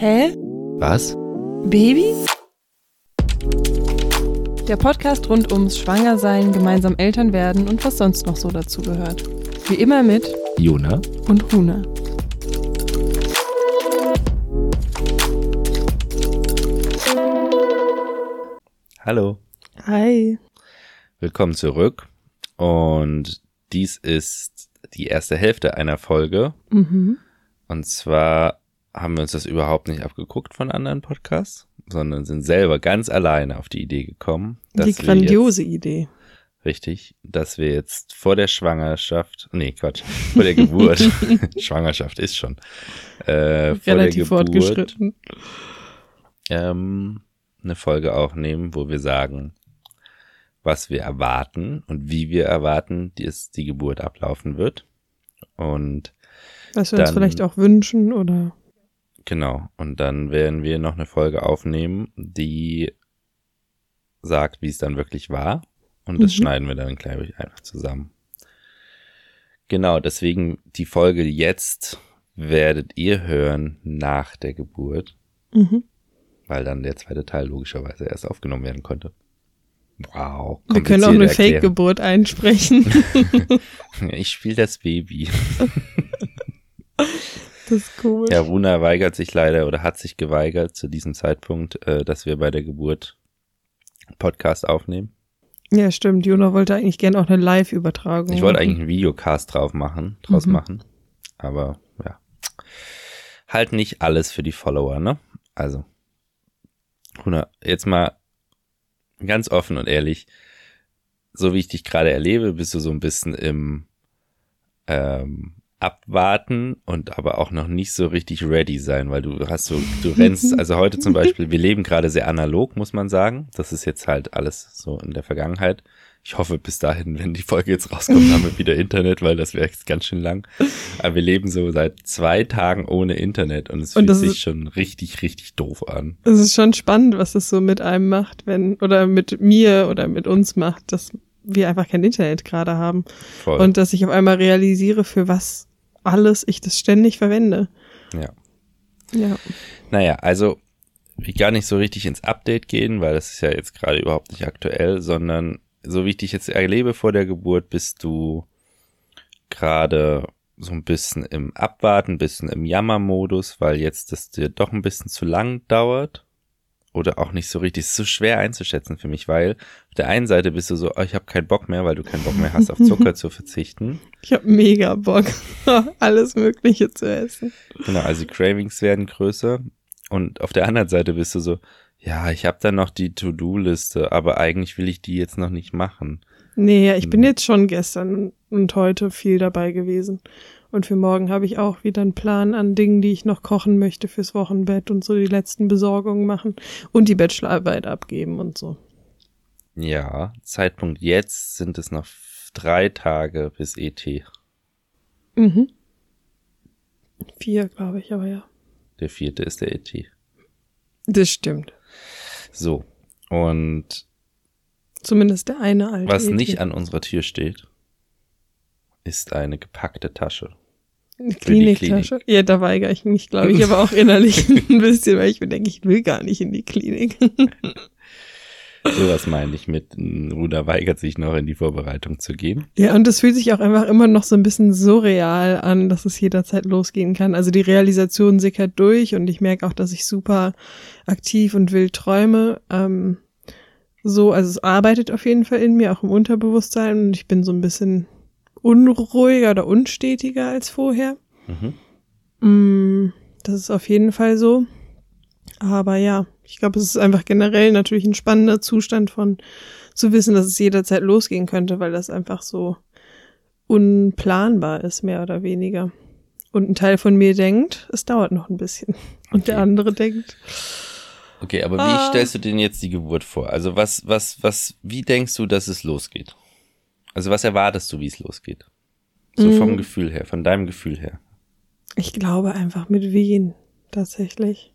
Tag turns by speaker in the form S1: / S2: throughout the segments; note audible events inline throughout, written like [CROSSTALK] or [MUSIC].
S1: Hä?
S2: Was?
S1: Baby? Der Podcast rund ums Schwangersein, gemeinsam Eltern werden und was sonst noch so dazu gehört. Wie immer mit
S2: Jona?
S1: und Huna.
S2: Hallo.
S1: Hi.
S2: Willkommen zurück. Und dies ist die erste Hälfte einer Folge.
S1: Mhm.
S2: Und zwar haben wir uns das überhaupt nicht abgeguckt von anderen Podcasts, sondern sind selber ganz alleine auf die Idee gekommen. dass
S1: Die grandiose Idee.
S2: Jetzt, richtig, dass wir jetzt vor der Schwangerschaft, nee, Quatsch, vor der Geburt, [LAUGHS] [LAUGHS] Schwangerschaft ist schon, äh, vor
S1: Relativ
S2: der Geburt,
S1: fortgeschritten.
S2: ähm, eine Folge aufnehmen, wo wir sagen, was wir erwarten und wie wir erwarten, dass die Geburt ablaufen wird. Und
S1: Was wir uns
S2: Dann-
S1: vielleicht auch wünschen oder.
S2: Genau, und dann werden wir noch eine Folge aufnehmen, die sagt, wie es dann wirklich war. Und das
S1: Mhm.
S2: schneiden wir dann gleich einfach zusammen. Genau, deswegen die Folge jetzt werdet ihr hören nach der Geburt.
S1: Mhm.
S2: weil dann der zweite Teil logischerweise erst aufgenommen werden konnte. Wow.
S1: Wir können auch eine. Fake-Geburt einsprechen. [LAUGHS]
S2: Ich spiele das Baby. [LAUGHS]
S1: das ist cool.
S2: Ja, Runa weigert sich leider oder hat sich geweigert zu diesem Zeitpunkt, äh, dass wir bei der Geburt Podcast aufnehmen.
S1: Ja, stimmt. Jona wollte eigentlich gerne auch eine Live-Übertragung.
S2: Ich wollte eigentlich einen Videocast drauf machen, draus
S1: Mhm.
S2: machen. Aber ja. Halt nicht alles für die Follower, ne? Also. Runa, jetzt mal ganz offen und ehrlich. So wie ich dich gerade erlebe, bist du so ein bisschen im ähm, Abwarten und aber auch noch nicht so richtig ready sein, weil du hast so, du rennst, also heute zum Beispiel, wir leben gerade sehr analog, muss man sagen. Das ist jetzt halt alles so in der Vergangenheit. Ich hoffe, bis dahin, wenn die Folge jetzt rauskommt, haben wir wieder Internet, weil das wäre jetzt ganz schön lang. Aber wir leben so seit zwei Tagen ohne Internet und es
S1: Und
S2: fühlt sich
S1: ist-
S2: schon richtig, richtig doof an.
S1: Es ist schon spannend, was das so mit einem macht, wenn, oder mit mir oder mit uns macht, dass wir einfach kein Internet gerade haben.
S2: Voll.
S1: Und dass ich auf einmal realisiere, für was alles ich das ständig verwende.
S2: ja.
S1: Ja.
S2: Naja, also wie gar nicht so richtig ins Update gehen, weil das ist ja jetzt gerade überhaupt nicht aktuell, sondern so wie ich dich jetzt erlebe vor der Geburt, bist du gerade so ein bisschen im Abwarten, ein bisschen im Jammermodus, weil jetzt das dir doch ein bisschen zu lang dauert. Oder auch nicht so richtig. Es ist so schwer einzuschätzen für mich, weil auf der einen Seite bist du so, oh, ich habe keinen Bock mehr, weil du keinen Bock mehr hast, auf Zucker zu verzichten. [LAUGHS]
S1: Ich habe mega Bock, [LAUGHS] alles Mögliche zu essen.
S2: Genau, also die Cravings werden größer. Und auf der anderen Seite bist du so, ja, ich habe da noch die To-Do-Liste, aber eigentlich will ich die jetzt noch nicht machen.
S1: Nee, ja, ich bin
S2: Hm.
S1: jetzt schon gestern und heute viel dabei gewesen. Und für morgen habe ich auch wieder einen Plan an Dingen, die ich noch kochen möchte fürs Wochenbett und so die letzten Besorgungen machen und die Bachelorarbeit abgeben und so.
S2: Ja, Zeitpunkt jetzt sind es noch drei Tage bis ET.
S1: Mhm. Vier, glaube ich, aber ja.
S2: Der vierte ist der ET.
S1: Das stimmt.
S2: So. Und
S1: Zumindest der eine alte.
S2: was
S1: ET.
S2: nicht an unserer Tür steht, ist eine gepackte Tasche.
S1: Kliniktasche. Ja, da weigere ich mich, glaube ich, aber auch innerlich [LAUGHS] ein bisschen, weil ich mir denke, ich will gar nicht in die Klinik. [LAUGHS]
S2: Sowas meine ich mit, n, Ruder weigert sich noch in die Vorbereitung zu gehen.
S1: Ja, und es fühlt sich auch einfach immer noch so ein bisschen surreal an, dass es jederzeit losgehen kann. Also die Realisation sickert durch und ich merke auch, dass ich super aktiv und wild träume. Ähm, so, also es arbeitet auf jeden Fall in mir, auch im Unterbewusstsein und ich bin so ein bisschen unruhiger oder unstetiger als vorher.
S2: Mhm.
S1: Mm, das ist auf jeden Fall so. Aber ja, ich glaube, es ist einfach generell natürlich ein spannender Zustand von zu wissen, dass es jederzeit losgehen könnte, weil das einfach so unplanbar ist, mehr oder weniger. Und ein Teil von mir denkt, es dauert noch ein bisschen. Und der andere denkt,
S2: Okay, aber wie
S1: Ah.
S2: stellst du denn jetzt die Geburt vor? Also was, was, was, wie denkst du, dass es losgeht? Also was erwartest du, wie es losgeht? So vom
S1: Mm.
S2: Gefühl her, von deinem Gefühl her.
S1: ich glaube einfach mit Wehen, tatsächlich.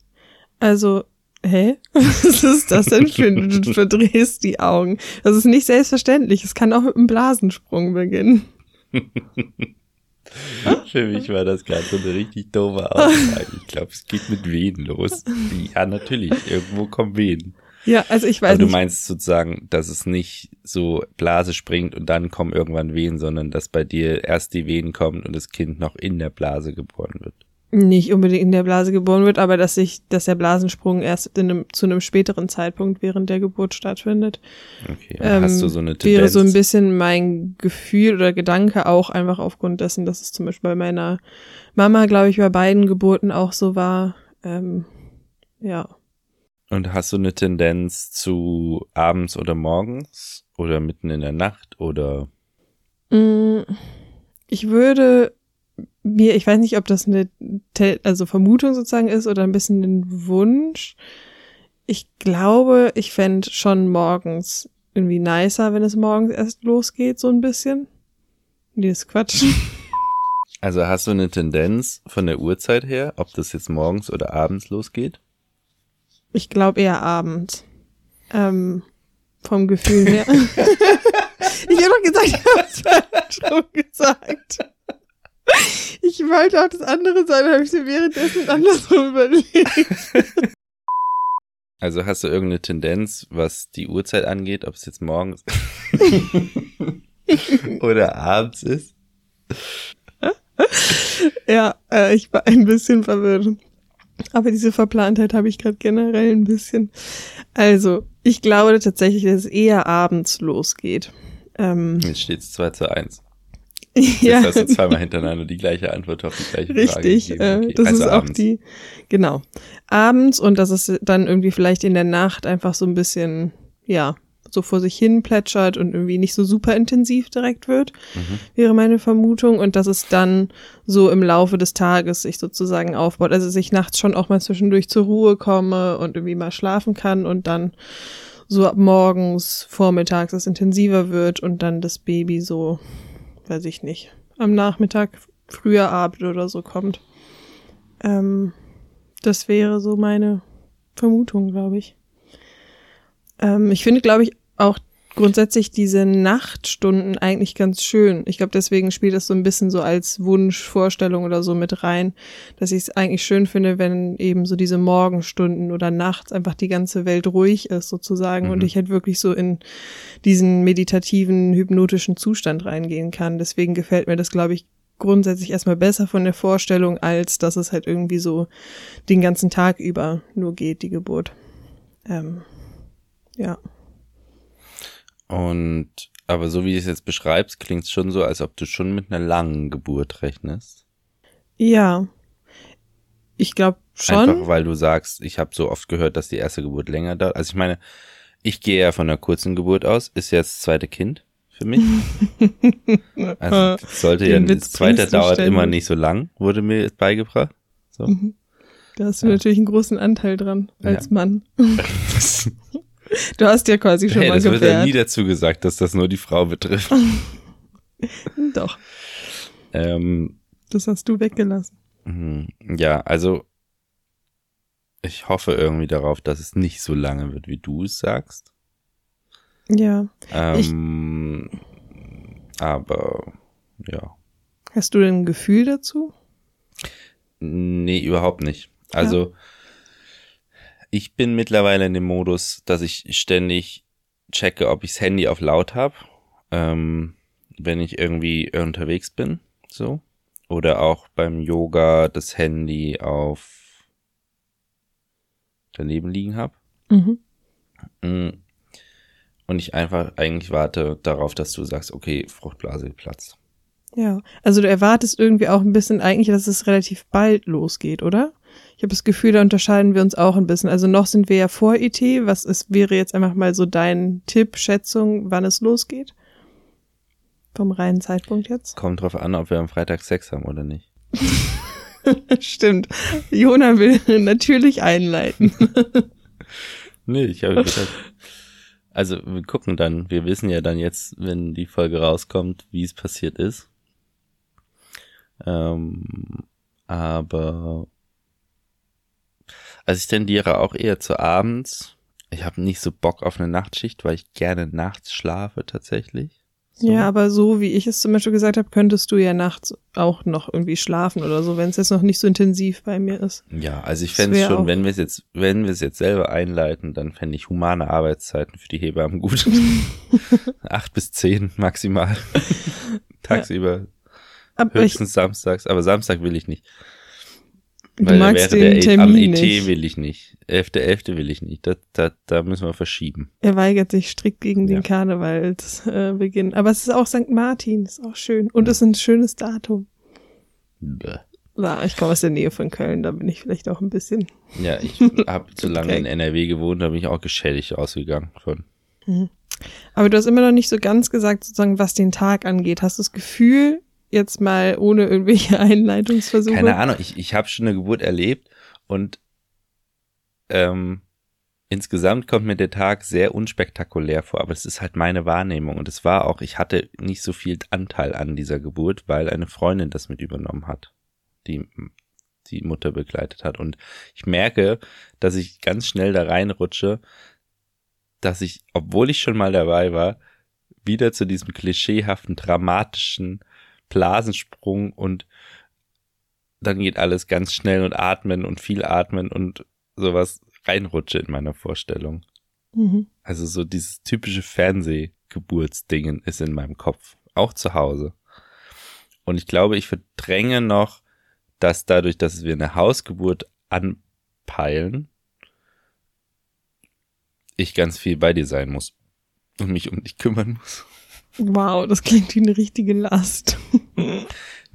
S1: Also, hä? [LAUGHS] Was ist das denn für ein, du [LAUGHS] verdrehst die Augen. Das ist nicht selbstverständlich. Es kann auch mit einem Blasensprung beginnen. [LAUGHS]
S2: Für mich war das gerade so eine richtig doofe Aussage. Ich glaube, es geht mit Wehen los. Ja, natürlich. Irgendwo kommen Wehen.
S1: Ja, also ich weiß
S2: Aber du
S1: nicht.
S2: meinst sozusagen, dass es nicht so Blase springt und dann kommen irgendwann Wehen, sondern dass bei dir erst die Wehen kommen und das Kind noch in der Blase geboren wird.
S1: nicht unbedingt in der Blase geboren wird, aber dass sich, dass der Blasensprung erst in einem, zu einem späteren Zeitpunkt während der Geburt stattfindet.
S2: Okay. Und hast du so eine Tendenz?
S1: Ähm, Wäre so ein bisschen mein Gefühl oder Gedanke auch einfach aufgrund dessen, dass es zum Beispiel bei meiner Mama, glaube ich, bei beiden Geburten auch so war. Ähm, ja.
S2: Und hast du eine Tendenz zu abends oder morgens oder mitten in der Nacht oder
S1: Mm, Ich würde mir, ich weiß nicht, ob das eine also Vermutung sozusagen ist oder ein bisschen ein Wunsch. Ich glaube, ich fänd schon morgens irgendwie nicer, wenn es morgens erst losgeht, so ein bisschen. Nee, ist Quatsch.
S2: also hast du eine Tendenz von der Uhrzeit her, ob das jetzt morgens oder abends losgeht?
S1: Ich glaube eher abends. Ähm, vom Gefühl her. [LAUGHS] ich habe doch gesagt, ich habe es [LAUGHS] rum gesagt. Ich wollte auch das andere sein, habe ich mir währenddessen andersrum überlegt.
S2: Also hast du irgendeine Tendenz, was die Uhrzeit angeht, ob es jetzt morgens [LAUGHS] oder abends ist?
S1: Ja, äh, ich war ein bisschen verwirrt. Aber diese Verplantheit habe ich gerade generell ein bisschen. Also, ich glaube tatsächlich, dass es eher abends losgeht. Ähm,
S2: Jetzt steht es 2 zu 1. [LAUGHS]
S1: ja,
S2: Jetzt hast du zweimal hintereinander die gleiche Antwort auf die gleiche Frage
S1: richtig. Äh,
S2: Okay,
S1: das
S2: also
S1: ist auch
S2: abends.
S1: die, genau. Abends und dass es dann irgendwie vielleicht in der Nacht einfach so ein bisschen, ja, so vor sich hin plätschert und irgendwie nicht so super intensiv direkt wird,
S2: Mhm.
S1: wäre meine Vermutung. Und dass es dann so im Laufe des Tages sich sozusagen aufbaut. Also dass ich nachts schon auch mal zwischendurch zur Ruhe komme und irgendwie mal schlafen kann und dann so ab morgens, vormittags es intensiver wird und dann das Baby so, weiß ich nicht, am Nachmittag, früher Abend oder so kommt. Ähm, das wäre so meine Vermutung, glaube ich. Ähm, ich finde, glaube ich, auch grundsätzlich diese Nachtstunden eigentlich ganz schön. Ich glaube, deswegen spielt das so ein bisschen so als Wunschvorstellung oder so mit rein, dass ich es eigentlich schön finde, wenn eben so diese Morgenstunden oder nachts einfach die ganze Welt ruhig ist sozusagen und
S2: Mhm.
S1: ich halt wirklich so in diesen meditativen, hypnotischen Zustand reingehen kann. Deswegen gefällt mir das, glaube ich, grundsätzlich erstmal besser von der Vorstellung, als dass es halt irgendwie so den ganzen Tag über nur geht, die Geburt. Ähm, ja.
S2: Und aber so wie du es jetzt beschreibst, klingt es schon so, als ob du schon mit einer langen Geburt rechnest.
S1: Ja. Ich glaube schon.
S2: Einfach weil du sagst, ich habe so oft gehört, dass die erste Geburt länger dauert. Also ich meine, ich gehe ja von einer kurzen Geburt aus, ist ja das zweite Kind für mich. [LAUGHS] Also sollte ja,
S1: Den
S2: das
S1: Witz
S2: zweite dauert
S1: ständig.
S2: immer nicht so lang, wurde mir jetzt beigebracht. So.
S1: Mhm. Da hast du
S2: Ja.
S1: natürlich einen großen Anteil dran als
S2: Ja.
S1: Mann. [LAUGHS] [LAUGHS] Du hast ja quasi schon
S2: hey,
S1: mal
S2: das wird ja nie dazu gesagt, dass das nur die Frau betrifft. [LAUGHS]
S1: Doch,
S2: ähm,
S1: das hast du weggelassen.
S2: Mhm. Ja, also ich hoffe irgendwie darauf, dass es nicht so lange wird, wie du es sagst.
S1: Ja.
S2: Ähm, aber ja,
S1: Hast du denn ein Gefühl dazu?
S2: nee, überhaupt nicht. Also ich bin mittlerweile in dem Modus, dass ich ständig checke, ob ich das Handy auf laut habe, ähm, wenn ich irgendwie unterwegs bin, so. Oder auch beim Yoga das Handy auf daneben liegen habe.
S1: Mhm.
S2: Mm. Und ich einfach eigentlich warte darauf, dass du sagst, okay, Fruchtblase geplatzt.
S1: Ja. Also du erwartest irgendwie auch ein bisschen eigentlich, dass es relativ bald losgeht, oder? Ich habe das Gefühl, da unterscheiden wir uns auch ein bisschen. Also noch sind wir ja vor ET. Was ist, wäre jetzt einfach mal so dein Tipp, Schätzung, wann es losgeht? Vom reinen Zeitpunkt jetzt?
S2: Kommt drauf an, ob wir am Freitag Sex haben oder nicht. [LAUGHS]
S1: Stimmt. Jona will [LAUGHS] natürlich einleiten. [LAUGHS]
S2: Nee, ich habe gedacht. Also wir gucken dann, wir wissen ja dann jetzt, wenn die Folge rauskommt, wie es passiert ist. Ähm, aber also ich tendiere auch eher zu abends. Ich habe nicht so Bock auf eine Nachtschicht, weil ich gerne nachts schlafe tatsächlich. So.
S1: Ja, aber so wie ich es zum Beispiel gesagt habe, könntest du ja nachts auch noch irgendwie schlafen oder so, wenn es jetzt noch nicht so intensiv bei mir ist.
S2: Ja, also ich fände es schon, wenn wir es jetzt, wenn wir es jetzt selber einleiten, dann fände ich humane Arbeitszeiten für die Hebammen gut. [LAUGHS] Acht bis zehn maximal. [LAUGHS] Tagsüber,
S1: ich,
S2: höchstens samstags, aber Samstag will ich nicht.
S1: Du
S2: Weil
S1: magst
S2: wäre
S1: den
S2: der E- am
S1: Termin
S2: ET
S1: nicht.
S2: will ich nicht. 11.11. will ich nicht. Da, da, da müssen wir verschieben.
S1: Er weigert sich strikt gegen
S2: Ja.
S1: den Karnevalsbeginn. Äh, aber es ist auch St. Martin, ist auch schön. Und es ist ein schönes Datum.
S2: Bäh.
S1: Ja, ich komme aus der Nähe von Köln, da bin ich vielleicht auch ein bisschen.
S2: Ja, ich [LAUGHS] habe zu lange in NRW gewohnt, da bin ich auch geschädigt ausgegangen von.
S1: Aber du hast immer noch nicht so ganz gesagt, sozusagen, was den Tag angeht. Hast du das Gefühl, jetzt mal ohne irgendwelche [LAUGHS] Einleitungsversuche?
S2: Keine Ahnung, ich, ich habe schon eine Geburt erlebt und ähm, insgesamt kommt mir der Tag sehr unspektakulär vor, aber es ist halt meine Wahrnehmung und es war auch, ich hatte nicht so viel Anteil an dieser Geburt, weil eine Freundin das mit übernommen hat, die die Mutter begleitet hat und ich merke, dass ich ganz schnell da reinrutsche, dass ich, obwohl ich schon mal dabei war, wieder zu diesem klischeehaften, dramatischen Blasensprung und dann geht alles ganz schnell und atmen und viel atmen und sowas reinrutsche in meiner Vorstellung.
S1: Mhm.
S2: Also so dieses typische Fernsehgeburtsdingen ist in meinem Kopf, auch zu Hause. Und ich glaube, ich verdränge noch, dass dadurch, dass wir eine Hausgeburt anpeilen, ich ganz viel bei dir sein muss und mich um dich kümmern muss.
S1: Wow, das klingt wie eine richtige Last.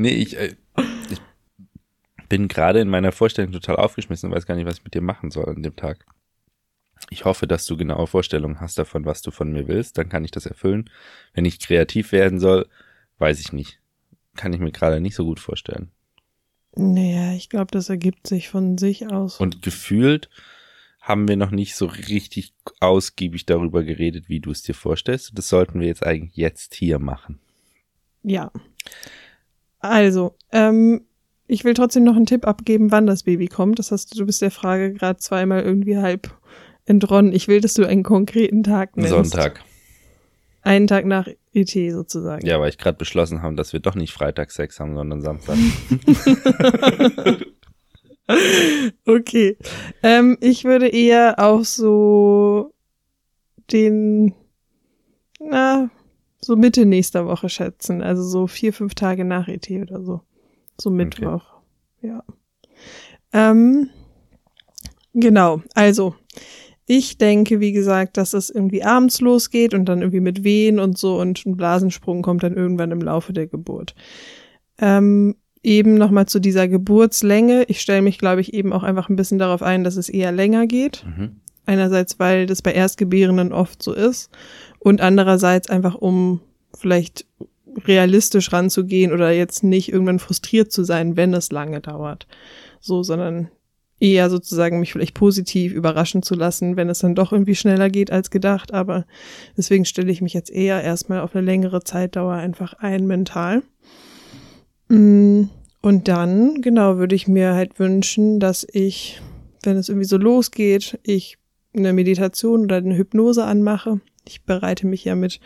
S2: Nee, ich, äh, ich bin gerade in meiner Vorstellung total aufgeschmissen und weiß gar nicht, was ich mit dir machen soll an dem Tag. Ich hoffe, dass du genaue Vorstellungen hast davon, was du von mir willst. Dann kann ich das erfüllen. Wenn ich kreativ werden soll, weiß ich nicht. Kann ich mir gerade nicht so gut vorstellen.
S1: Naja, ich glaube, das ergibt sich von sich aus.
S2: Und gefühlt haben wir noch nicht so richtig ausgiebig darüber geredet, wie du es dir vorstellst. Das sollten wir jetzt eigentlich jetzt hier machen.
S1: Ja. Also, ähm, ich will trotzdem noch einen Tipp abgeben, wann das Baby kommt. Das heißt, du bist der Frage gerade zweimal irgendwie halb entronnen. Ich will, dass du einen konkreten Tag nennst.
S2: Sonntag.
S1: Einen Tag nach ET sozusagen.
S2: Ja, weil ich gerade beschlossen haben, dass wir doch nicht Freitag Sex haben, sondern Samstag. [LAUGHS] [LAUGHS]
S1: Okay. Ähm, ich würde eher auf so den, na, so Mitte nächster Woche schätzen. Also so vier, fünf Tage nach ET oder so. So Mittwoch. Ja. Ähm, genau. Also, ich denke, wie gesagt, dass es irgendwie abends losgeht und dann irgendwie mit Wehen und so und ein Blasensprung kommt dann irgendwann im Laufe der Geburt. Ähm, eben nochmal zu dieser Geburtslänge. Ich stelle mich, glaube ich, eben auch einfach ein bisschen darauf ein, dass es eher länger geht.
S2: Mhm.
S1: Einerseits, weil das bei Erstgebärenden oft so ist und andererseits einfach, um vielleicht realistisch ranzugehen oder jetzt nicht irgendwann frustriert zu sein, wenn es lange dauert. So, sondern eher sozusagen mich vielleicht positiv überraschen zu lassen, wenn es dann doch irgendwie schneller geht als gedacht. Aber deswegen stelle ich mich jetzt eher erstmal auf eine längere Zeitdauer einfach ein mental. Mm, Und dann, genau, würde ich mir halt wünschen, dass ich, wenn es irgendwie so losgeht, ich eine Meditation oder eine Hypnose anmache. Ich bereite mich ja mit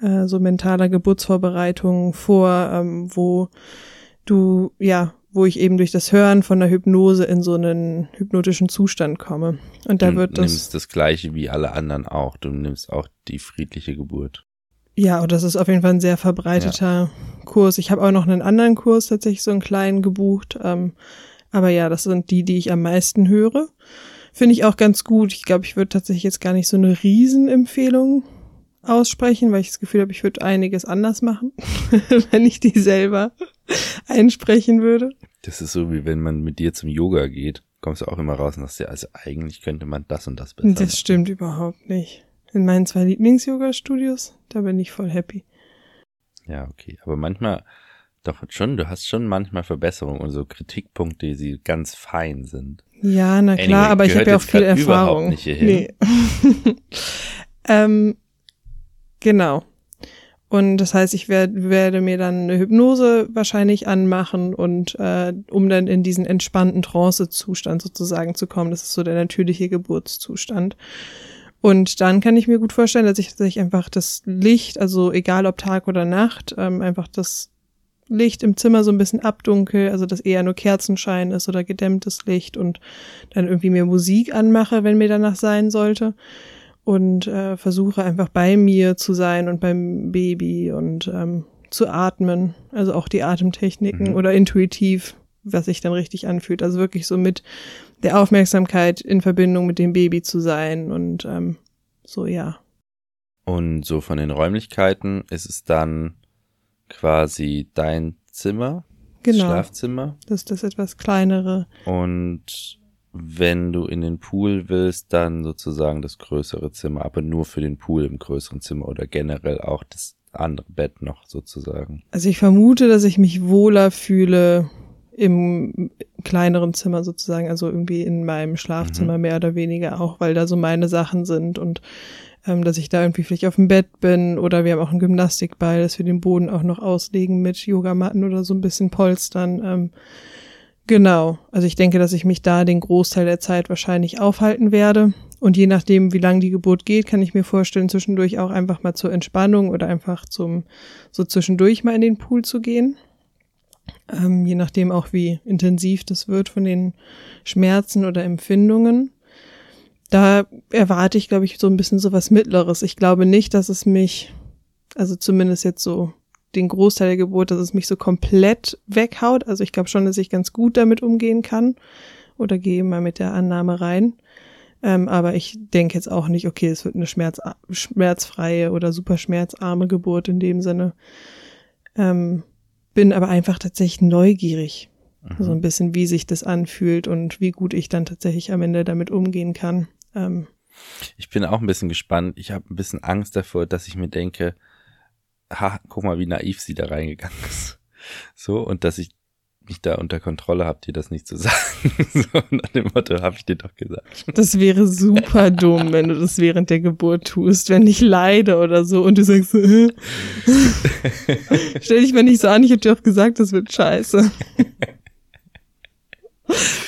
S1: äh, so mentaler Geburtsvorbereitung vor, ähm, wo du, ja, wo ich eben durch das Hören von der Hypnose in so einen hypnotischen Zustand komme. Und da
S2: du
S1: wird das.
S2: nimmst das gleiche wie alle anderen auch. Du nimmst auch die friedliche Geburt.
S1: Ja, und das ist auf jeden Fall ein sehr verbreiteter Kurs. Ich habe auch noch einen anderen Kurs tatsächlich so einen kleinen gebucht. Ähm, aber ja, das sind die, die ich am meisten höre. Finde ich auch ganz gut. Ich glaube, ich würde tatsächlich jetzt gar nicht so eine Riesenempfehlung aussprechen, weil ich das Gefühl habe, ich würde einiges anders machen, [LAUGHS] wenn ich die selber einsprechen würde.
S2: Das ist so, wie wenn man mit dir zum Yoga geht. Kommst du auch immer raus und sagst ja, also eigentlich könnte man das und das besser.
S1: Das stimmt überhaupt nicht. In meinen zwei Lieblings-Yoga-Studios, da bin ich voll happy.
S2: Ja, okay. Aber manchmal, doch schon, du hast schon manchmal Verbesserungen und so Kritikpunkte, die ganz fein sind.
S1: Ja, na klar,
S2: Anyway,
S1: aber ich habe ja auch viel
S2: grad überhaupt
S1: Erfahrung.
S2: nicht hierhin.
S1: Nee. [LAUGHS] ähm, genau. Und das heißt, ich werd, werde mir dann eine Hypnose wahrscheinlich anmachen und äh, um dann in diesen entspannten Trance-Zustand sozusagen zu kommen. Das ist so der natürliche Geburtszustand. Und dann kann ich mir gut vorstellen, dass ich, dass ich einfach das Licht, also egal ob Tag oder Nacht, ähm, einfach das Licht im Zimmer so ein bisschen abdunkel, also dass eher nur Kerzenschein ist oder gedämmtes Licht und dann irgendwie mir Musik anmache, wenn mir danach sein sollte. Und äh, versuche einfach bei mir zu sein und beim Baby und ähm, zu atmen, also auch die Atemtechniken mhm. oder intuitiv, was sich dann richtig anfühlt. Also wirklich so mit der Aufmerksamkeit in Verbindung mit dem Baby zu sein und ähm, so, ja.
S2: Und so von den Räumlichkeiten ist es dann quasi dein Zimmer, genau. Schlafzimmer.
S1: Das ist das etwas kleinere.
S2: Und wenn du in den Pool willst, dann sozusagen das größere Zimmer, aber nur für den Pool im größeren Zimmer oder generell auch das andere Bett noch sozusagen.
S1: Also ich vermute, dass ich mich wohler fühle im kleineren Zimmer sozusagen, also irgendwie in meinem Schlafzimmer mhm. mehr oder weniger auch, weil da so meine Sachen sind und ähm, dass ich da irgendwie vielleicht auf dem Bett bin oder wir haben auch einen Gymnastikball, dass wir den Boden auch noch auslegen mit Yogamatten oder so ein bisschen polstern. Ähm, genau, also ich denke, dass ich mich da den Großteil der Zeit wahrscheinlich aufhalten werde und je nachdem, wie lang die Geburt geht, kann ich mir vorstellen, zwischendurch auch einfach mal zur Entspannung oder einfach zum so zwischendurch mal in den Pool zu gehen ähm, je nachdem auch, wie intensiv das wird von den Schmerzen oder Empfindungen. Da erwarte ich, glaube ich, so ein bisschen so was Mittleres. Ich glaube nicht, dass es mich, also zumindest jetzt so den Großteil der Geburt, dass es mich so komplett weghaut. Also ich glaube schon, dass ich ganz gut damit umgehen kann oder gehe mal mit der Annahme rein. Ähm, aber ich denke jetzt auch nicht, okay, es wird eine Schmerz, schmerzfreie oder super schmerzarme Geburt in dem Sinne. Ähm, bin aber einfach tatsächlich neugierig. Mhm. So ein bisschen, wie sich das anfühlt und wie gut ich dann tatsächlich am Ende damit umgehen kann. Ähm,
S2: ich bin auch ein bisschen gespannt. Ich habe ein bisschen Angst davor, dass ich mir denke, ha, guck mal, wie naiv sie da reingegangen [LAUGHS] ist. So, und dass ich mich da unter Kontrolle habt, dir das nicht zu [LAUGHS] sagen. so nach dem Motto habe ich dir doch gesagt.
S1: Das wäre super dumm, wenn du das während der Geburt tust, wenn ich leide oder so und du sagst äh. [LAUGHS] stell dich mal nicht so an, ich hab dir doch gesagt, das wird scheiße.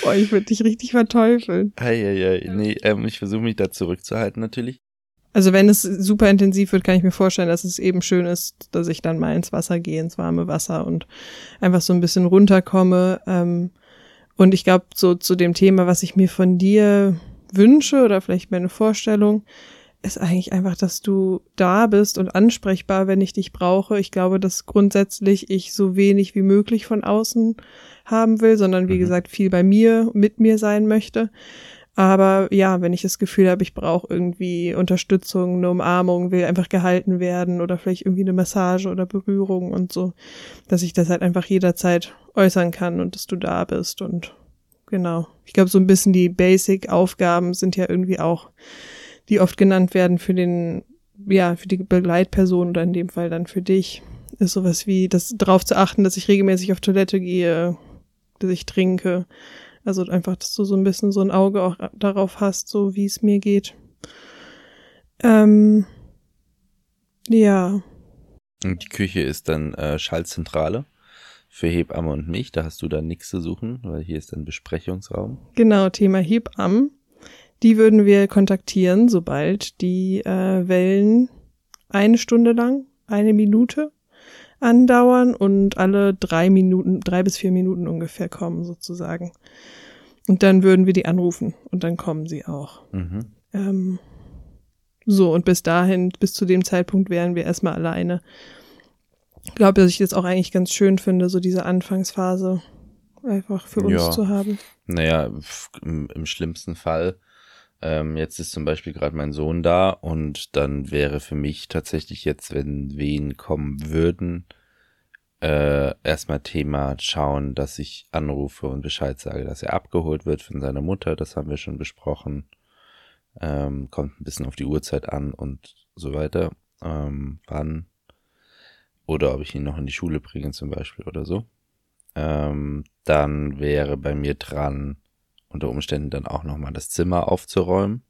S1: Boah, [LAUGHS] ich würde dich richtig verteufeln.
S2: Eieiei, nee, ähm, ich versuche mich da zurückzuhalten natürlich.
S1: Also wenn es super intensiv wird, kann ich mir vorstellen, dass es eben schön ist, dass ich dann mal ins Wasser gehe, ins warme Wasser und einfach so ein bisschen runterkomme. Ähm, und ich glaube, so zu dem Thema, was ich mir von dir wünsche oder vielleicht meine Vorstellung, ist eigentlich einfach, dass du da bist und ansprechbar, wenn ich dich brauche. Ich glaube, dass grundsätzlich ich so wenig wie möglich von außen haben will, sondern wie mhm. gesagt viel bei mir, mit mir sein möchte. Aber ja, wenn ich das Gefühl habe, ich brauche irgendwie Unterstützung, eine Umarmung, will einfach gehalten werden oder vielleicht irgendwie eine Massage oder Berührung und so, dass ich das halt einfach jederzeit äußern kann und dass du da bist und genau. Ich glaube, so ein bisschen die Basic-Aufgaben sind ja irgendwie auch, die oft genannt werden für den, ja, für die Begleitperson oder in dem Fall dann für dich, ist sowas wie, das darauf zu achten, dass ich regelmäßig auf Toilette gehe, dass ich trinke, also einfach, dass du so ein bisschen so ein Auge auch darauf hast, so wie es mir geht. Ähm, ja.
S2: Und die Küche ist dann äh, Schaltzentrale für Hebamme und mich. Da hast du dann nichts zu suchen, weil hier ist dann Besprechungsraum.
S1: Genau, Thema Hebammen. Die würden wir kontaktieren, sobald die äh, Wellen eine Stunde lang, eine Minute andauern und alle drei Minuten, drei bis vier Minuten ungefähr kommen sozusagen. Und dann würden wir die anrufen und dann kommen sie auch. Mhm. Ähm, so, und bis dahin, bis zu dem Zeitpunkt wären wir erstmal alleine. Ich glaube, dass ich das auch eigentlich ganz schön finde, so diese Anfangsphase einfach für uns ja. zu haben.
S2: Naja, im, im schlimmsten Fall ähm, jetzt ist zum Beispiel gerade mein Sohn da und dann wäre für mich tatsächlich jetzt, wenn Wehen kommen würden, äh, erstmal Thema schauen, dass ich anrufe und Bescheid sage, dass er abgeholt wird von seiner Mutter. Das haben wir schon besprochen. Ähm, kommt ein bisschen auf die Uhrzeit an und so weiter. Ähm, wann oder ob ich ihn noch in die Schule bringe zum Beispiel oder so. Ähm, dann wäre bei mir dran, unter Umständen dann auch nochmal das Zimmer aufzuräumen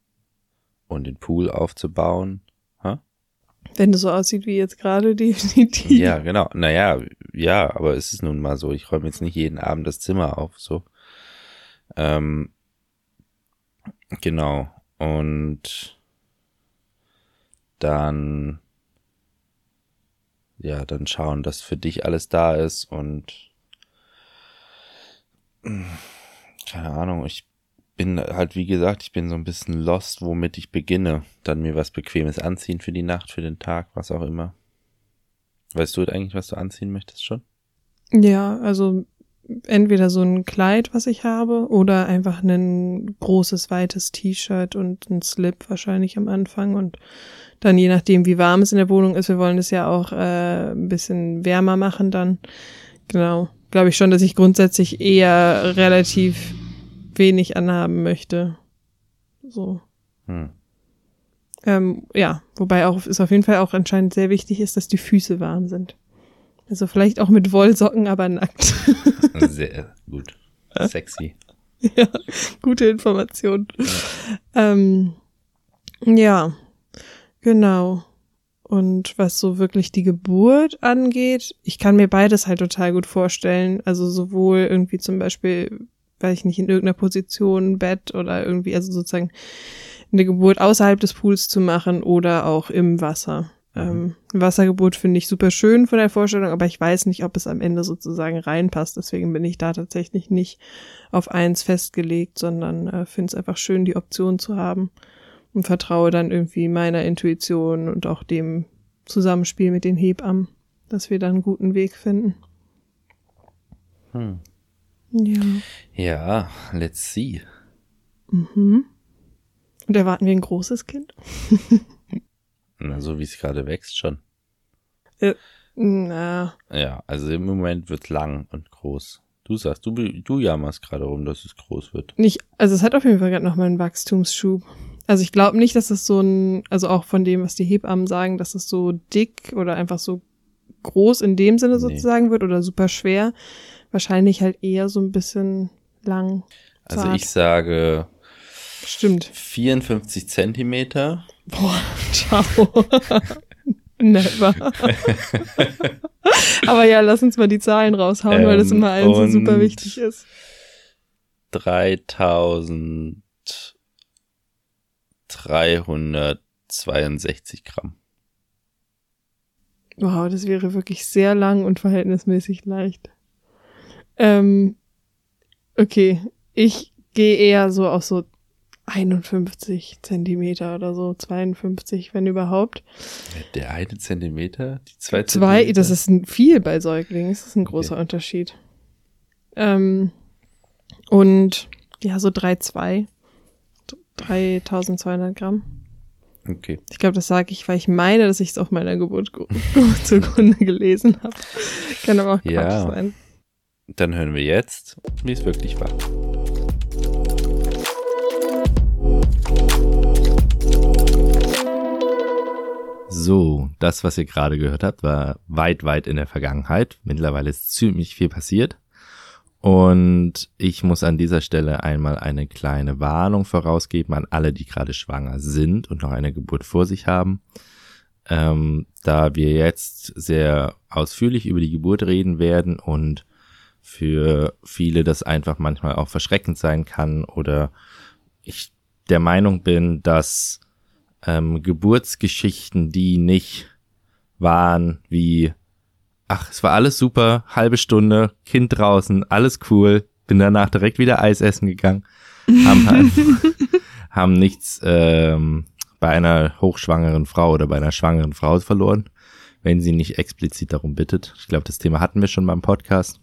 S2: und den Pool aufzubauen. Ha?
S1: Wenn es so aussieht wie jetzt gerade, definitiv.
S2: Ja, genau. Naja, ja, aber es ist nun mal so. Ich räume jetzt nicht jeden Abend das Zimmer auf, so. Ähm, genau. Und dann ja, dann schauen, dass für dich alles da ist und keine Ahnung, ich bin halt, wie gesagt, ich bin so ein bisschen lost, womit ich beginne. Dann mir was Bequemes anziehen für die Nacht, für den Tag, was auch immer. Weißt du eigentlich, was du anziehen möchtest schon?
S1: Ja, also entweder so ein Kleid, was ich habe, oder einfach ein großes, weites T-Shirt und ein Slip wahrscheinlich am Anfang und dann je nachdem, wie warm es in der Wohnung ist, wir wollen es ja auch äh, ein bisschen wärmer machen dann. Genau. Glaube ich schon, dass ich grundsätzlich eher relativ wenig anhaben möchte. So. Hm. Ähm, ja, wobei auch es auf jeden Fall auch anscheinend sehr wichtig ist, dass die Füße warm sind. Also vielleicht auch mit Wollsocken, aber nackt. [LAUGHS]
S2: sehr gut. Sexy. [LAUGHS]
S1: ja, gute Information. Ja. Ähm, ja, genau. Und was so wirklich die Geburt angeht, ich kann mir beides halt total gut vorstellen. Also sowohl irgendwie zum Beispiel, weiß ich nicht, in irgendeiner Position, Bett oder irgendwie, also sozusagen eine Geburt außerhalb des Pools zu machen oder auch im Wasser. Mhm. Ähm, Wassergeburt finde ich super schön von der Vorstellung, aber ich weiß nicht, ob es am Ende sozusagen reinpasst. Deswegen bin ich da tatsächlich nicht auf eins festgelegt, sondern äh, finde es einfach schön, die Option zu haben und vertraue dann irgendwie meiner Intuition und auch dem Zusammenspiel mit den Hebammen, dass wir dann einen guten Weg finden.
S2: Hm. Ja. Ja, let's see.
S1: Mhm. Und erwarten wir ein großes Kind? [LAUGHS]
S2: na, so wie es gerade wächst schon.
S1: Äh, na.
S2: Ja, also im Moment wird lang und groß. Du sagst, du, du jammerst gerade rum, dass es groß wird.
S1: Nicht, also es hat auf jeden Fall gerade noch mal einen Wachstumsschub. Also ich glaube nicht, dass es so ein, also auch von dem, was die Hebammen sagen, dass es so dick oder einfach so groß in dem Sinne sozusagen nee. wird oder super schwer. Wahrscheinlich halt eher so ein bisschen lang.
S2: Zart. Also ich sage
S1: Stimmt.
S2: 54 Zentimeter.
S1: Boah, [LAUGHS] ciao. [LAUGHS] Never. [LAUGHS] Aber ja, lass uns mal die Zahlen raushauen, ähm, weil das ähm, immer allen so super wichtig ist.
S2: 3000 362 Gramm.
S1: Wow, das wäre wirklich sehr lang und verhältnismäßig leicht. Ähm, okay, ich gehe eher so auf so 51 Zentimeter oder so, 52, wenn überhaupt.
S2: Der eine Zentimeter, die zwei
S1: Zentimeter? Zwei, das ist viel bei Säuglingen, das ist ein großer okay. Unterschied. Ähm, und ja, so 3,2. 3200 Gramm.
S2: Okay.
S1: Ich glaube, das sage ich, weil ich meine, dass ich es auf meiner Geburt [LAUGHS] zugrunde gelesen habe. Kann aber auch Quatsch ja. sein.
S2: Dann hören wir jetzt, wie es wirklich war. So, das, was ihr gerade gehört habt, war weit, weit in der Vergangenheit. Mittlerweile ist ziemlich viel passiert. Und ich muss an dieser Stelle einmal eine kleine Warnung vorausgeben an alle, die gerade schwanger sind und noch eine Geburt vor sich haben. Ähm, da wir jetzt sehr ausführlich über die Geburt reden werden und für viele das einfach manchmal auch verschreckend sein kann oder ich der Meinung bin, dass ähm, Geburtsgeschichten, die nicht waren wie ach, es war alles super, halbe Stunde, Kind draußen, alles cool, bin danach direkt wieder Eis essen gegangen, haben, halt, [LAUGHS] haben nichts ähm, bei einer hochschwangeren Frau oder bei einer schwangeren Frau verloren, wenn sie nicht explizit darum bittet. Ich glaube, das Thema hatten wir schon beim Podcast,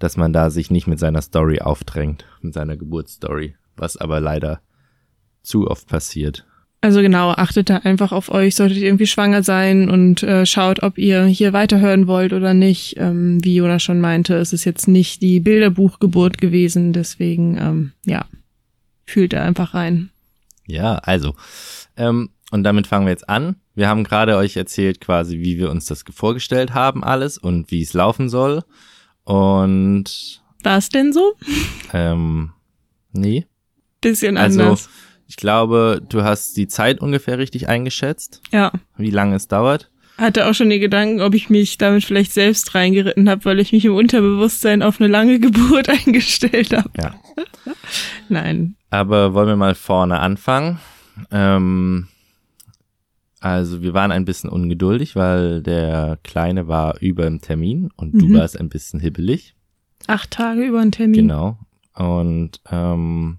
S2: dass man da sich nicht mit seiner Story aufdrängt, mit seiner Geburtsstory, was aber leider zu oft passiert.
S1: Also genau, achtet da einfach auf euch, solltet ihr irgendwie schwanger sein und äh, schaut, ob ihr hier weiterhören wollt oder nicht. Ähm, wie Jonas schon meinte, es ist jetzt nicht die Bilderbuchgeburt gewesen, deswegen ähm, ja, fühlt da einfach rein.
S2: Ja, also ähm, und damit fangen wir jetzt an. Wir haben gerade euch erzählt quasi, wie wir uns das vorgestellt haben alles und wie es laufen soll. Und
S1: war es denn so?
S2: Ähm, nee.
S1: Bisschen also, anders. Also
S2: ich glaube, du hast die Zeit ungefähr richtig eingeschätzt.
S1: Ja.
S2: Wie lange es dauert.
S1: Hatte auch schon die Gedanken, ob ich mich damit vielleicht selbst reingeritten habe, weil ich mich im Unterbewusstsein auf eine lange Geburt [LAUGHS] eingestellt habe.
S2: Ja.
S1: Nein.
S2: Aber wollen wir mal vorne anfangen? Ähm, Also wir waren ein bisschen ungeduldig, weil der Kleine war über dem Termin und
S1: Mhm.
S2: du warst ein bisschen hibbelig.
S1: Acht Tage über einen Termin.
S2: Genau. Und ähm,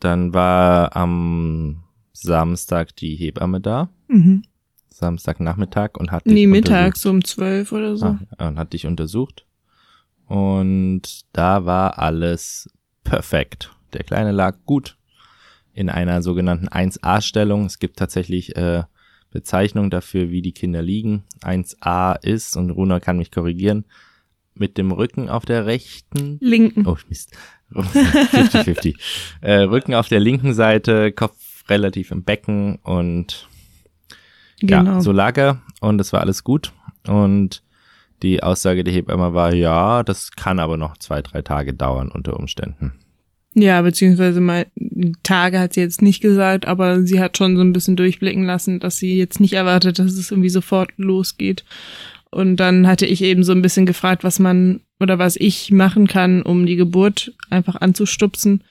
S2: dann war am Samstag die Hebamme da,
S1: Mhm.
S2: Samstagnachmittag und hat dich
S1: Nee,
S2: untersucht.
S1: mittags so um zwölf oder so.
S2: Ah, und hat dich untersucht. Und da war alles perfekt. Der Kleine lag gut in einer sogenannten 1a-Stellung. Es gibt tatsächlich äh, Bezeichnungen dafür, wie die Kinder liegen. 1a ist, und Runa kann mich korrigieren, mit dem Rücken auf der rechten
S1: Linken.
S2: Oh, Mist. 50-50. [LAUGHS] äh, Rücken auf der linken Seite, Kopf relativ im Becken und
S1: genau.
S2: ja, so lag er und es war alles gut. Und die Aussage der Hebamme war, ja, das kann aber noch zwei, drei Tage dauern unter Umständen.
S1: Ja, beziehungsweise mal Tage hat sie jetzt nicht gesagt, aber sie hat schon so ein bisschen durchblicken lassen, dass sie jetzt nicht erwartet, dass es irgendwie sofort losgeht. Und dann hatte ich eben so ein bisschen gefragt, was man oder was ich machen kann, um die Geburt einfach anzustupsen.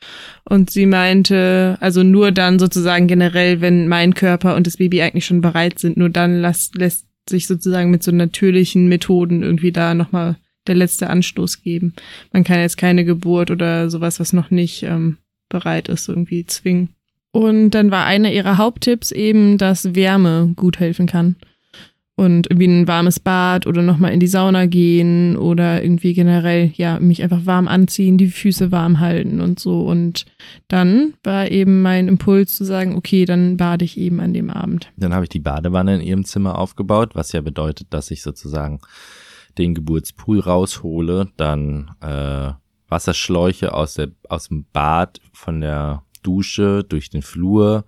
S1: Und sie meinte, also nur dann sozusagen generell, wenn mein Körper und das Baby eigentlich schon bereit sind, nur dann lässt, lässt sich sozusagen mit so natürlichen Methoden irgendwie da nochmal der letzte Anstoß geben. Man kann jetzt keine Geburt oder sowas, was noch nicht ähm, bereit ist, irgendwie zwingen. Und dann war einer ihrer Haupttipps eben, dass Wärme gut helfen kann. Und irgendwie ein warmes Bad oder nochmal in die Sauna gehen oder irgendwie generell, ja, mich einfach warm anziehen, die Füße warm halten und so. Und dann war eben mein Impuls zu sagen, okay, dann bade ich eben an dem Abend.
S2: Dann habe ich die Badewanne in ihrem Zimmer aufgebaut, was ja bedeutet, dass ich sozusagen den Geburtspool raushole, dann äh, Wasserschläuche aus, der, aus dem Bad von der Dusche durch den Flur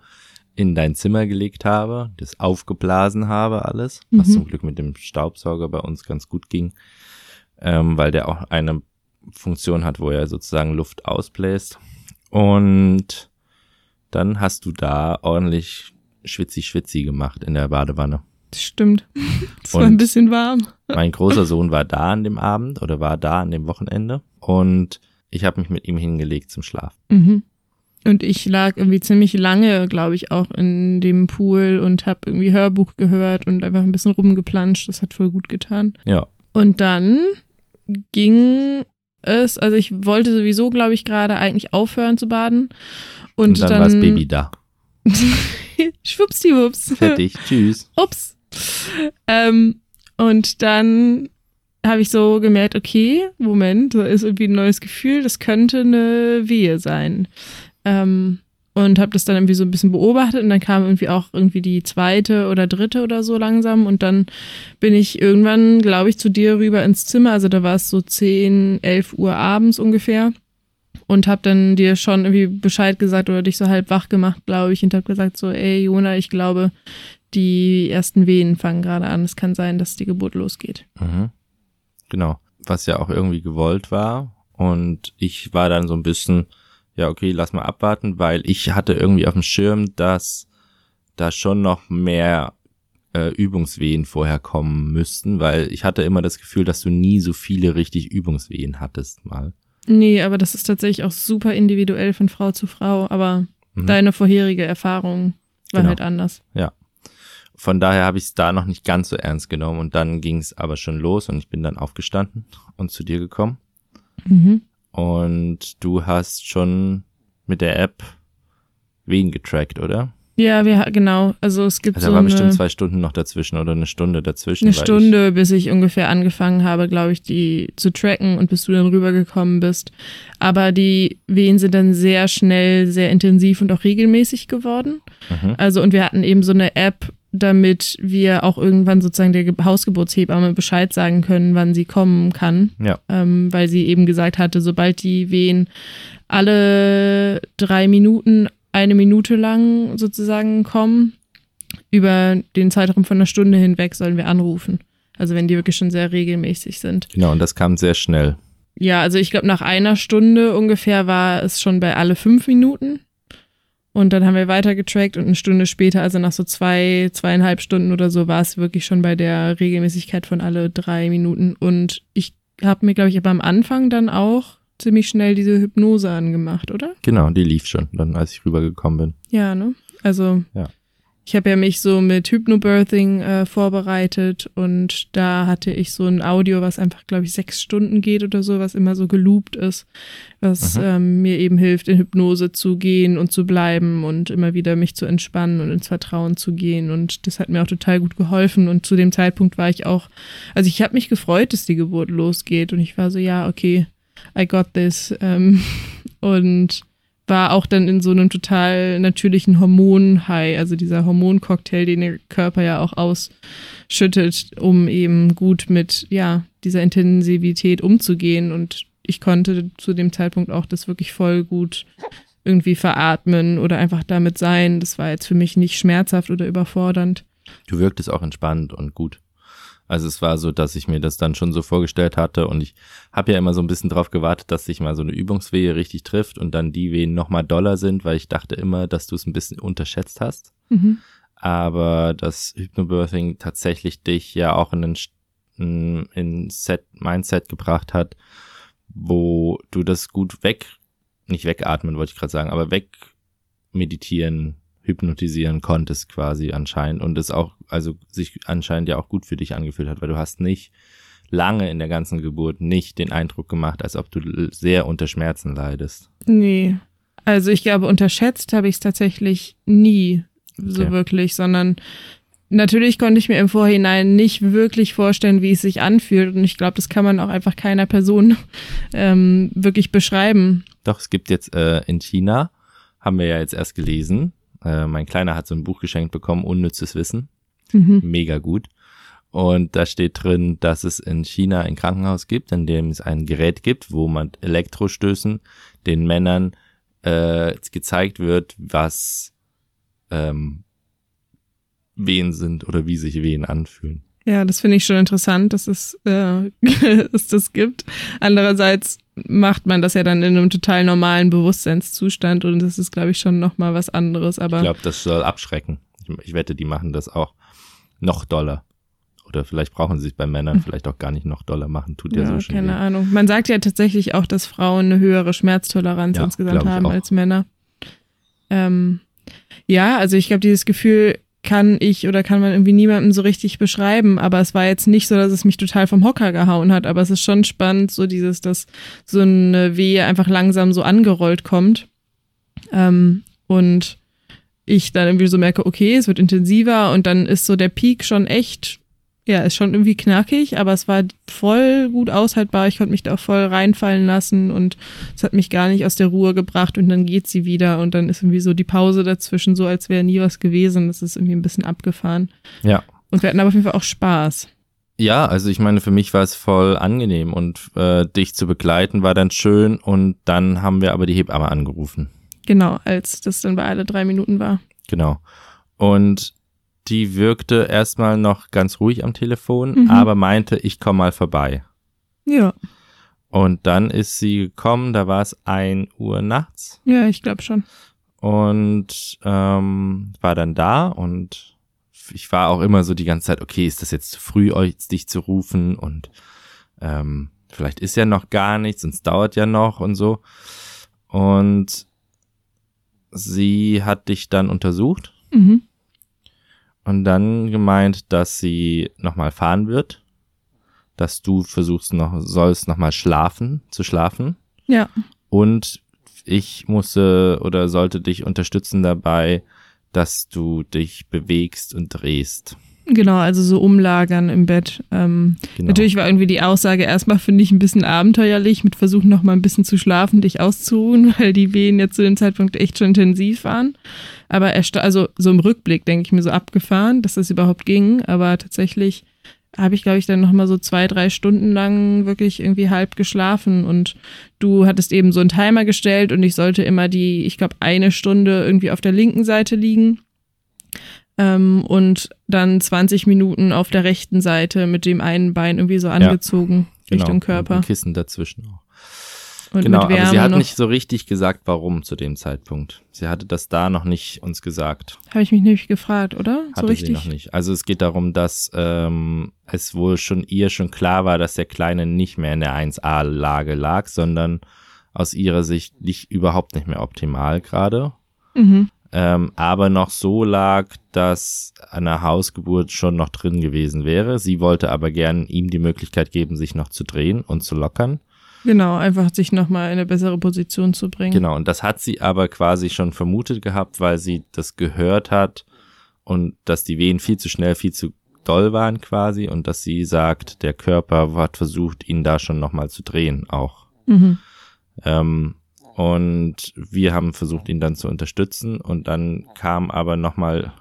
S2: in dein Zimmer gelegt habe, das aufgeblasen habe alles, was
S1: Mhm.
S2: zum Glück mit dem Staubsauger bei uns ganz gut ging, ähm, weil der auch eine Funktion hat, wo er sozusagen Luft ausbläst. Und dann hast du da ordentlich schwitzi-schwitzi gemacht in der Badewanne.
S1: Das stimmt. [LAUGHS] Es war ein bisschen warm. [LAUGHS]
S2: Mein großer Sohn war da an dem Abend oder war da an dem Wochenende und ich habe mich mit ihm hingelegt zum Schlaf.
S1: Mhm. Und ich lag irgendwie ziemlich lange, glaube ich, auch in dem Pool und habe irgendwie Hörbuch gehört und einfach ein bisschen rumgeplanscht. Das hat voll gut getan.
S2: Ja,
S1: Und dann ging es, also ich wollte sowieso, glaube ich, gerade eigentlich aufhören zu baden. Und,
S2: und, dann, war das Baby da. [LAUGHS]
S1: Schwuppsdiwupps.
S2: Fertig, tschüss.
S1: Ups. Ähm, und dann habe ich so gemerkt, okay, Moment, da ist irgendwie ein neues Gefühl, das könnte eine Wehe sein. Ähm, und habe das dann irgendwie so ein bisschen beobachtet und dann kam irgendwie auch irgendwie die zweite oder dritte oder so langsam und dann bin ich irgendwann, glaube ich, zu dir rüber ins Zimmer, also da war es so 10, 11 Uhr abends ungefähr und habe dann dir schon irgendwie Bescheid gesagt oder dich so halb wach gemacht, glaube ich, und habe gesagt so, ey Jona, ich glaube, die ersten Wehen fangen gerade an. Es kann sein, dass die Geburt losgeht.
S2: Mhm. Genau, was ja auch irgendwie gewollt war und ich war dann so ein bisschen, ja okay, lass mal abwarten, weil ich hatte irgendwie auf dem Schirm, dass da schon noch mehr äh, Übungswehen vorher kommen müssten, weil ich hatte immer das Gefühl, dass du nie so viele richtig Übungswehen hattest mal.
S1: Nee, aber das ist tatsächlich auch super individuell von Frau zu Frau. Aber
S2: Mhm.
S1: deine vorherige Erfahrung war
S2: Genau.
S1: halt anders.
S2: Von daher habe ich es da noch nicht ganz so ernst genommen und dann ging es aber schon los und ich bin dann aufgestanden und zu dir gekommen
S1: Mhm.
S2: und du hast schon mit der App Wehen getrackt, oder?
S1: Ja, wir genau. Also es gibt
S2: Also
S1: so
S2: da war
S1: eine,
S2: bestimmt zwei Stunden noch dazwischen oder eine Stunde dazwischen.
S1: eine Stunde, bis ich ungefähr angefangen habe, glaube ich, die zu tracken und bis du dann rübergekommen bist. Aber die Wehen sind dann sehr schnell, sehr intensiv und auch regelmäßig geworden.
S2: Ich, mhm.
S1: Also und wir hatten eben so eine App, damit wir auch irgendwann sozusagen der Ge- Hausgeburtshebamme Bescheid sagen können, wann sie kommen kann.
S2: Ja.
S1: Ähm, weil sie eben gesagt hatte, sobald die Wehen alle drei Minuten eine Minute lang sozusagen kommen, über den Zeitraum von einer Stunde hinweg sollen wir anrufen. Also wenn die wirklich schon sehr regelmäßig sind.
S2: Genau, und das kam sehr schnell.
S1: Ja, also ich glaube, nach einer Stunde ungefähr war es schon bei alle fünf Minuten. Und dann haben wir weiter getrackt und eine Stunde später, also nach so zwei, zweieinhalb Stunden oder so, war es wirklich schon bei der Regelmäßigkeit von alle drei Minuten. Und ich habe mir, glaube ich, aber am Anfang dann auch ziemlich schnell diese Hypnose angemacht, oder?
S2: Genau, die lief schon, dann als ich rübergekommen bin.
S1: Ja, ne? Also
S2: Ja.
S1: Ich habe ja mich so mit Hypnobirthing äh, vorbereitet und da hatte ich so ein Audio, was einfach, glaube ich, sechs Stunden geht oder so, was immer so geloopt ist, was ähm, mir eben hilft, in Hypnose zu gehen und zu bleiben und immer wieder mich zu entspannen und ins Vertrauen zu gehen. Und das hat mir auch total gut geholfen. Und zu dem Zeitpunkt war ich auch, also ich habe mich gefreut, dass die Geburt losgeht und ich war so, ja, okay, I got this. Ähm, [LAUGHS] und war auch dann in so einem total natürlichen Hormon-High, also dieser Hormoncocktail, den der Körper ja auch ausschüttet, um eben gut mit, ja, dieser Intensivität umzugehen. Und ich konnte zu dem Zeitpunkt auch das wirklich voll gut irgendwie veratmen oder einfach damit sein. Das war jetzt für mich nicht schmerzhaft oder überfordernd.
S2: Du wirktest auch entspannt und gut. Also es war so, dass ich mir das dann schon so vorgestellt hatte und ich habe ja immer so ein bisschen drauf gewartet, dass sich mal so eine Übungswehe richtig trifft und dann die Wehen nochmal doller sind, weil ich dachte immer, dass du es ein bisschen unterschätzt hast.
S1: Mhm.
S2: Aber das Hypnobirthing tatsächlich dich ja auch in ein in Set Mindset gebracht hat, wo du das gut weg, nicht wegatmen wollte ich gerade sagen, aber weg meditieren hypnotisieren konntest quasi anscheinend und es auch, also sich anscheinend ja auch gut für dich angefühlt hat, weil du hast nicht lange in der ganzen Geburt nicht den Eindruck gemacht, als ob du sehr unter Schmerzen leidest.
S1: Nee. Also ich glaube, unterschätzt habe ich es tatsächlich nie so
S2: Okay.
S1: wirklich, sondern natürlich konnte ich mir im Vorhinein nicht wirklich vorstellen, wie es sich anfühlt. Und ich glaube, das kann man auch einfach keiner Person [LAUGHS] ähm, wirklich beschreiben.
S2: Doch, es gibt jetzt äh, in China, haben wir ja jetzt erst gelesen, äh, mein Kleiner hat so ein Buch geschenkt bekommen, Unnützes Wissen.
S1: Mhm.
S2: Mega gut. Und da steht drin, dass es in China ein Krankenhaus gibt, in dem es ein Gerät gibt, wo man Elektrostößen den Männern äh, gezeigt wird, was ähm, Wehen sind oder wie sich Wehen anfühlen.
S1: Ja, das finde ich schon interessant, dass es, äh, [LAUGHS] es das gibt. Andererseits macht man das ja dann in einem total normalen Bewusstseinszustand und das ist, glaube ich, schon nochmal was anderes. Aber
S2: Ich glaube, das soll abschrecken. Ich, ich wette, die machen das auch noch doller. Oder vielleicht brauchen sie sich bei Männern vielleicht auch gar nicht noch doller machen. Tut ja,
S1: ja,
S2: so schon
S1: keine
S2: weh.
S1: Ahnung. Man sagt ja tatsächlich auch, dass Frauen eine höhere Schmerztoleranz
S2: Ja,
S1: insgesamt haben
S2: auch.
S1: als Männer. Ähm, ja, also ich glaube, dieses Gefühl kann ich oder kann man irgendwie niemandem so richtig beschreiben, aber es war jetzt nicht so, dass es mich total vom Hocker gehauen hat, aber es ist schon spannend, so dieses, dass so eine Wehe einfach langsam so angerollt kommt. Ähm, und ich dann irgendwie so merke, okay, es wird intensiver und dann ist so der Peak schon echt, ja, ist schon irgendwie knackig, aber es war voll gut aushaltbar. Ich konnte mich da auch voll reinfallen lassen und es hat mich gar nicht aus der Ruhe gebracht und dann geht sie wieder und dann ist irgendwie so die Pause dazwischen so, als wäre nie was gewesen. Das ist irgendwie ein bisschen abgefahren.
S2: Ja.
S1: Und wir hatten aber auf jeden Fall auch Spaß.
S2: Ja, also ich meine, für mich war es voll angenehm und äh, dich zu begleiten war dann schön und dann haben wir aber die Hebamme angerufen.
S1: Genau, als das dann bei alle drei Minuten war.
S2: Genau. Und die wirkte erstmal noch ganz ruhig am Telefon,
S1: Mhm.
S2: aber meinte, ich komme mal vorbei.
S1: Ja,
S2: Und dann ist sie gekommen, da war es ein Uhr nachts
S1: ja, ich glaube schon.
S2: und ähm, war dann da und ich war auch immer so die ganze Zeit, okay, ist das jetzt zu früh, euch dich zu rufen und ähm, vielleicht ist ja noch gar nichts und es dauert ja noch und so. Und sie hat dich dann untersucht
S1: Mhm.
S2: Und dann gemeint, dass sie nochmal fahren wird, dass du versuchst noch, sollst nochmal schlafen, zu schlafen.
S1: Ja,
S2: und ich musste oder sollte dich unterstützen dabei, dass du dich bewegst und drehst.
S1: Genau, also so umlagern im Bett. Ähm,
S2: Genau.
S1: Natürlich war irgendwie die Aussage erstmal, finde ich, ein bisschen abenteuerlich, mit Versuchen noch mal ein bisschen zu schlafen, dich auszuruhen, [LAUGHS] weil die Wehen jetzt zu dem Zeitpunkt echt schon intensiv waren. Aber ersta- also so im Rückblick denke ich mir so abgefahren, dass das überhaupt ging. Aber tatsächlich habe ich, glaube ich, dann noch mal so zwei, drei Stunden lang wirklich irgendwie halb geschlafen und du hattest eben so einen Timer gestellt und ich sollte immer die, ich glaube, eine Stunde irgendwie auf der linken Seite liegen ähm, und dann 20 Minuten auf der rechten Seite mit dem einen Bein irgendwie so angezogen Richtung
S2: Und
S1: Körper.
S2: ein Kissen dazwischen auch.
S1: Und
S2: genau, aber sie hat nicht so richtig gesagt, warum zu dem Zeitpunkt. Sie hatte das da noch nicht uns gesagt.
S1: Habe ich mich nämlich gefragt, oder?
S2: Hatte
S1: so
S2: sie
S1: richtig?
S2: noch nicht. Also es geht darum, dass ähm, es wohl schon ihr schon klar war, dass der Kleine nicht mehr in der 1A-Lage lag, sondern aus ihrer Sicht nicht überhaupt nicht mehr optimal gerade.
S1: Mhm.
S2: Ähm, aber noch so lag, dass eine Hausgeburt schon noch drin gewesen wäre. Sie wollte aber gern ihm die Möglichkeit geben, sich noch zu drehen und zu lockern.
S1: Genau, einfach sich nochmal in eine bessere Position zu bringen.
S2: Genau, und das hat sie aber quasi schon vermutet gehabt, weil sie das gehört hat und dass die Wehen viel zu schnell, viel zu doll waren quasi und dass sie sagt, der Körper hat versucht, ihn da schon nochmal zu drehen auch.
S1: Mhm.
S2: Ähm, und wir haben versucht, ihn dann zu unterstützen und dann kam aber nochmal,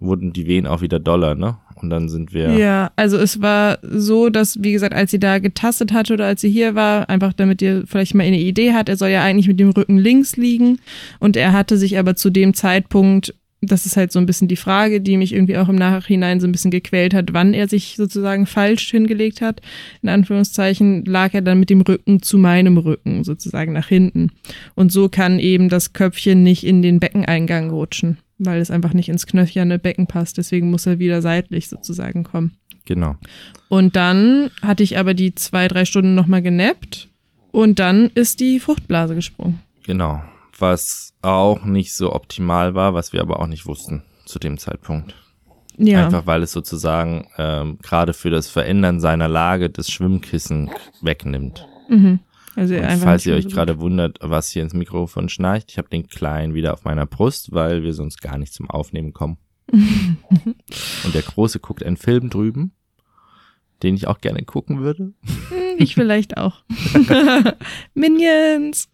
S2: wurden die Wehen auch wieder doller, ne? Und dann sind wir.
S1: Ja, also es war so, dass, wie gesagt, als sie da getastet hatte oder als sie hier war, einfach damit ihr vielleicht mal eine Idee hat, er soll ja eigentlich mit dem Rücken links liegen und er hatte sich aber zu dem Zeitpunkt das ist halt so ein bisschen die Frage, die mich irgendwie auch im Nachhinein so ein bisschen gequält hat, wann er sich sozusagen falsch hingelegt hat. In Anführungszeichen lag er dann mit dem Rücken zu meinem Rücken sozusagen nach hinten. Und so kann eben das Köpfchen nicht in den Beckeneingang rutschen, weil es einfach nicht ins knöcherne Becken passt. Deswegen muss er wieder seitlich sozusagen kommen.
S2: Genau.
S1: Und dann hatte ich aber die zwei, drei Stunden nochmal genappt und dann ist die Fruchtblase gesprungen.
S2: Genau was auch nicht so optimal war, was wir aber auch nicht wussten zu dem Zeitpunkt.
S1: Ja.
S2: Einfach weil es sozusagen ähm, gerade für das Verändern seiner Lage das Schwimmkissen wegnimmt.
S1: Mhm. Also
S2: falls ihr euch gerade wundert, was hier ins Mikrofon schnarcht, ich habe den Kleinen wieder auf meiner Brust, weil wir sonst gar nicht zum Aufnehmen kommen. [LAUGHS] Und der Große guckt einen Film drüben, den ich auch gerne gucken würde.
S1: Hm, Ich vielleicht auch. [LAUGHS] [LAUGHS] Minions.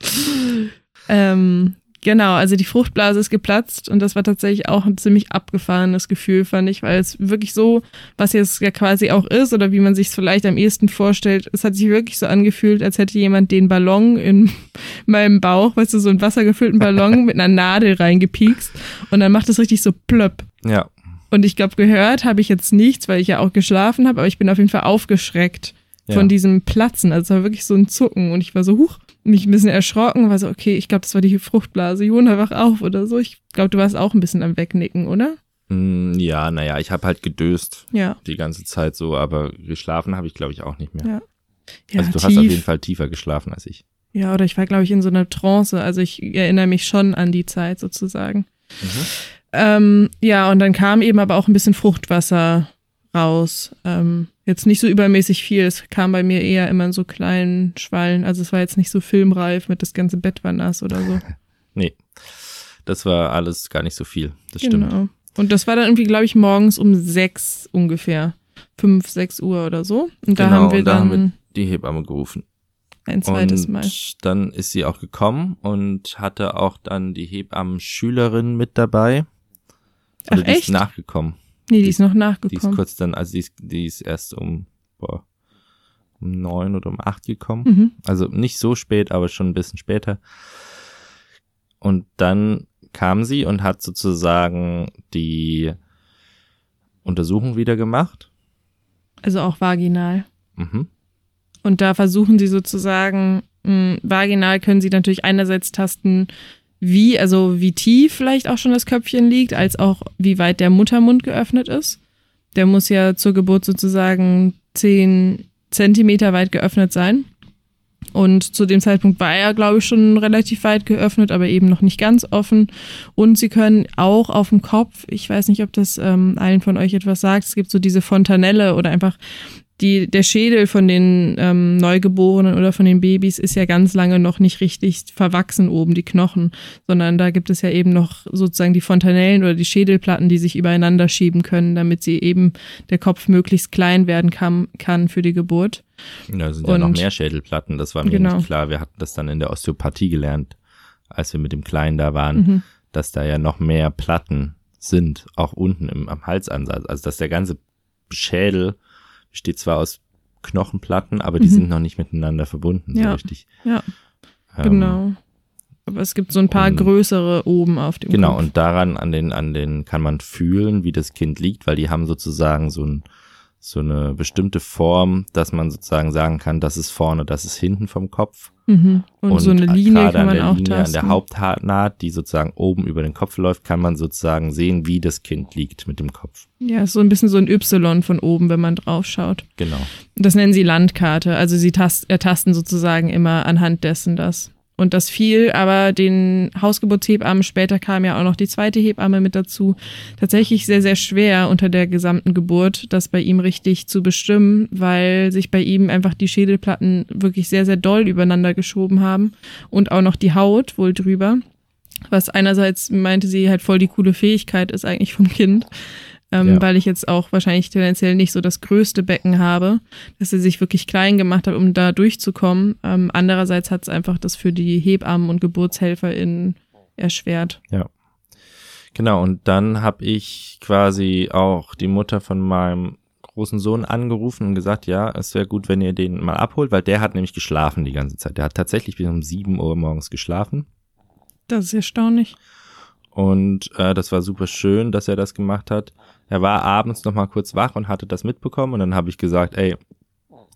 S1: Ähm, genau, also die Fruchtblase ist geplatzt und das war tatsächlich auch ein ziemlich abgefahrenes Gefühl, fand ich, weil es wirklich so, was jetzt ja quasi auch ist oder wie man sich es vielleicht am ehesten vorstellt, es hat sich wirklich so angefühlt, als hätte jemand den Ballon in [LAUGHS] meinem Bauch, weißt du, so einen wassergefüllten Ballon [LAUGHS] mit einer Nadel reingepiekst und dann macht es richtig so plöpp.
S2: Ja,
S1: Und ich glaube, gehört habe ich jetzt nichts, weil ich ja auch geschlafen habe, aber ich bin auf jeden Fall aufgeschreckt von
S2: Ja.
S1: diesem Platzen. Also es war wirklich so ein Zucken und ich war so, huch, mich ein bisschen erschrocken, war so, okay, ich glaube, das war die Fruchtblase. Jona, wach auf oder so. Ich glaube, du warst auch ein bisschen am Wegnicken, oder?
S2: Mm, ja, naja, ich habe halt gedöst
S1: Ja.
S2: die ganze Zeit so, aber geschlafen habe ich glaube ich auch nicht mehr.
S1: Ja. Ja,
S2: also du
S1: tief.
S2: hast auf jeden Fall tiefer geschlafen als ich.
S1: Ja, oder ich war, glaube ich, in so einer Trance. Also ich erinnere mich schon an die Zeit sozusagen. Ähm, ja, und dann kam eben aber auch ein bisschen Fruchtwasser raus. Ähm, jetzt nicht so übermäßig viel. Es kam bei mir eher immer in so kleinen Schwallen. Also es war jetzt nicht so filmreif mit das ganze Bett war nass oder so. [LAUGHS]
S2: Nee, das war alles gar nicht so viel. Das stimmt.
S1: Genau. Und das war dann irgendwie, glaube ich, morgens um sechs ungefähr. Fünf, sechs Uhr oder so. Und da
S2: Genau,
S1: haben wir
S2: da
S1: dann
S2: haben wir die Hebamme gerufen.
S1: ein zweites
S2: und
S1: Mal.
S2: dann ist sie auch gekommen und hatte auch dann die Hebammen-Schülerin mit dabei. Oder
S1: Ach,
S2: die ist
S1: echt?
S2: nachgekommen.
S1: Nee, die ist noch
S2: Die ist
S1: nachgekommen.
S2: kurz dann, also die ist, die ist erst um, boah, um neun oder um acht gekommen.
S1: Mhm.
S2: Also nicht so spät, aber schon ein bisschen später. Und dann kam sie und hat sozusagen die Untersuchung wieder gemacht.
S1: Also auch vaginal.
S2: Mhm.
S1: Und da versuchen sie sozusagen, mh, vaginal können sie natürlich einerseits tasten, wie, also wie tief vielleicht auch schon das Köpfchen liegt, als auch wie weit der Muttermund geöffnet ist. Der muss ja zur Geburt sozusagen zehn Zentimeter weit geöffnet sein. Und zu dem Zeitpunkt war er, glaube ich, schon relativ weit geöffnet, aber eben noch nicht ganz offen. Und sie können auch auf dem Kopf, ich weiß nicht, ob das ähm, allen von euch etwas sagt, es gibt so diese Fontanelle oder einfach die, der Schädel von den ähm, Neugeborenen oder von den Babys ist ja ganz lange noch nicht richtig verwachsen oben, die Knochen, sondern da gibt es ja eben noch sozusagen die Fontanellen oder die Schädelplatten, die sich übereinander schieben können, damit sie eben der Kopf möglichst klein werden kann, kann für die Geburt.
S2: Ja, sind ja noch
S1: Und-
S2: mehr Schädelplatten. Das war mir
S1: Genau.
S2: nicht klar. Wir hatten das dann in der Osteopathie gelernt, als wir mit dem Kleinen da waren,
S1: Mhm.
S2: dass da ja noch mehr Platten sind, auch unten im, am Halsansatz. Also dass der ganze Schädel besteht zwar aus Knochenplatten, aber die
S1: Mhm.
S2: sind noch nicht miteinander verbunden, so
S1: Ja.
S2: richtig.
S1: Ja,
S2: Ähm,
S1: genau. Aber es gibt so ein paar
S2: und-
S1: größere oben auf dem
S2: Genau,
S1: Kopf.
S2: und daran, an den, an den kann man fühlen, wie das Kind liegt, weil die haben sozusagen so, ein, so eine bestimmte Form, dass man sozusagen sagen kann, das ist vorne, das ist hinten vom Kopf.
S1: Mhm. Und, so eine Linie
S2: gerade
S1: kann
S2: an
S1: man
S2: der
S1: auch
S2: Linie, an der Hauptnaht, die sozusagen oben über den Kopf läuft, kann man sozusagen sehen, wie das Kind liegt mit dem Kopf.
S1: ja, ist so ein bisschen so ein Y von oben, wenn man drauf schaut.
S2: Genau.
S1: Das nennen sie Landkarte. Also sie tast ertasten sozusagen immer anhand dessen das. Und das fiel, aber den Hausgeburtshebammen, später kam ja auch noch die zweite Hebamme mit dazu, tatsächlich sehr, sehr schwer unter der gesamten Geburt, das bei ihm richtig zu bestimmen, weil sich bei ihm einfach die Schädelplatten wirklich sehr, sehr doll übereinander geschoben haben und auch noch die Haut wohl drüber. Was einerseits meinte sie halt voll die coole Fähigkeit ist eigentlich vom Kind ähm, ja. weil ich jetzt auch wahrscheinlich tendenziell nicht so das größte Becken habe, dass sie sich wirklich klein gemacht hat, um da durchzukommen. Ähm, andererseits hat es einfach das für die Hebammen und GeburtshelferInnen erschwert.
S2: Ja. Genau, und dann habe ich quasi auch die Mutter von meinem großen Sohn angerufen und gesagt, ja, es wäre gut, wenn ihr den mal abholt, weil der hat nämlich geschlafen die ganze Zeit. Der hat tatsächlich bis um sieben Uhr morgens geschlafen.
S1: Das ist erstaunlich.
S2: Und äh, das war super schön, dass er das gemacht hat. Er war abends noch mal kurz wach und hatte das mitbekommen und dann habe ich gesagt, ey,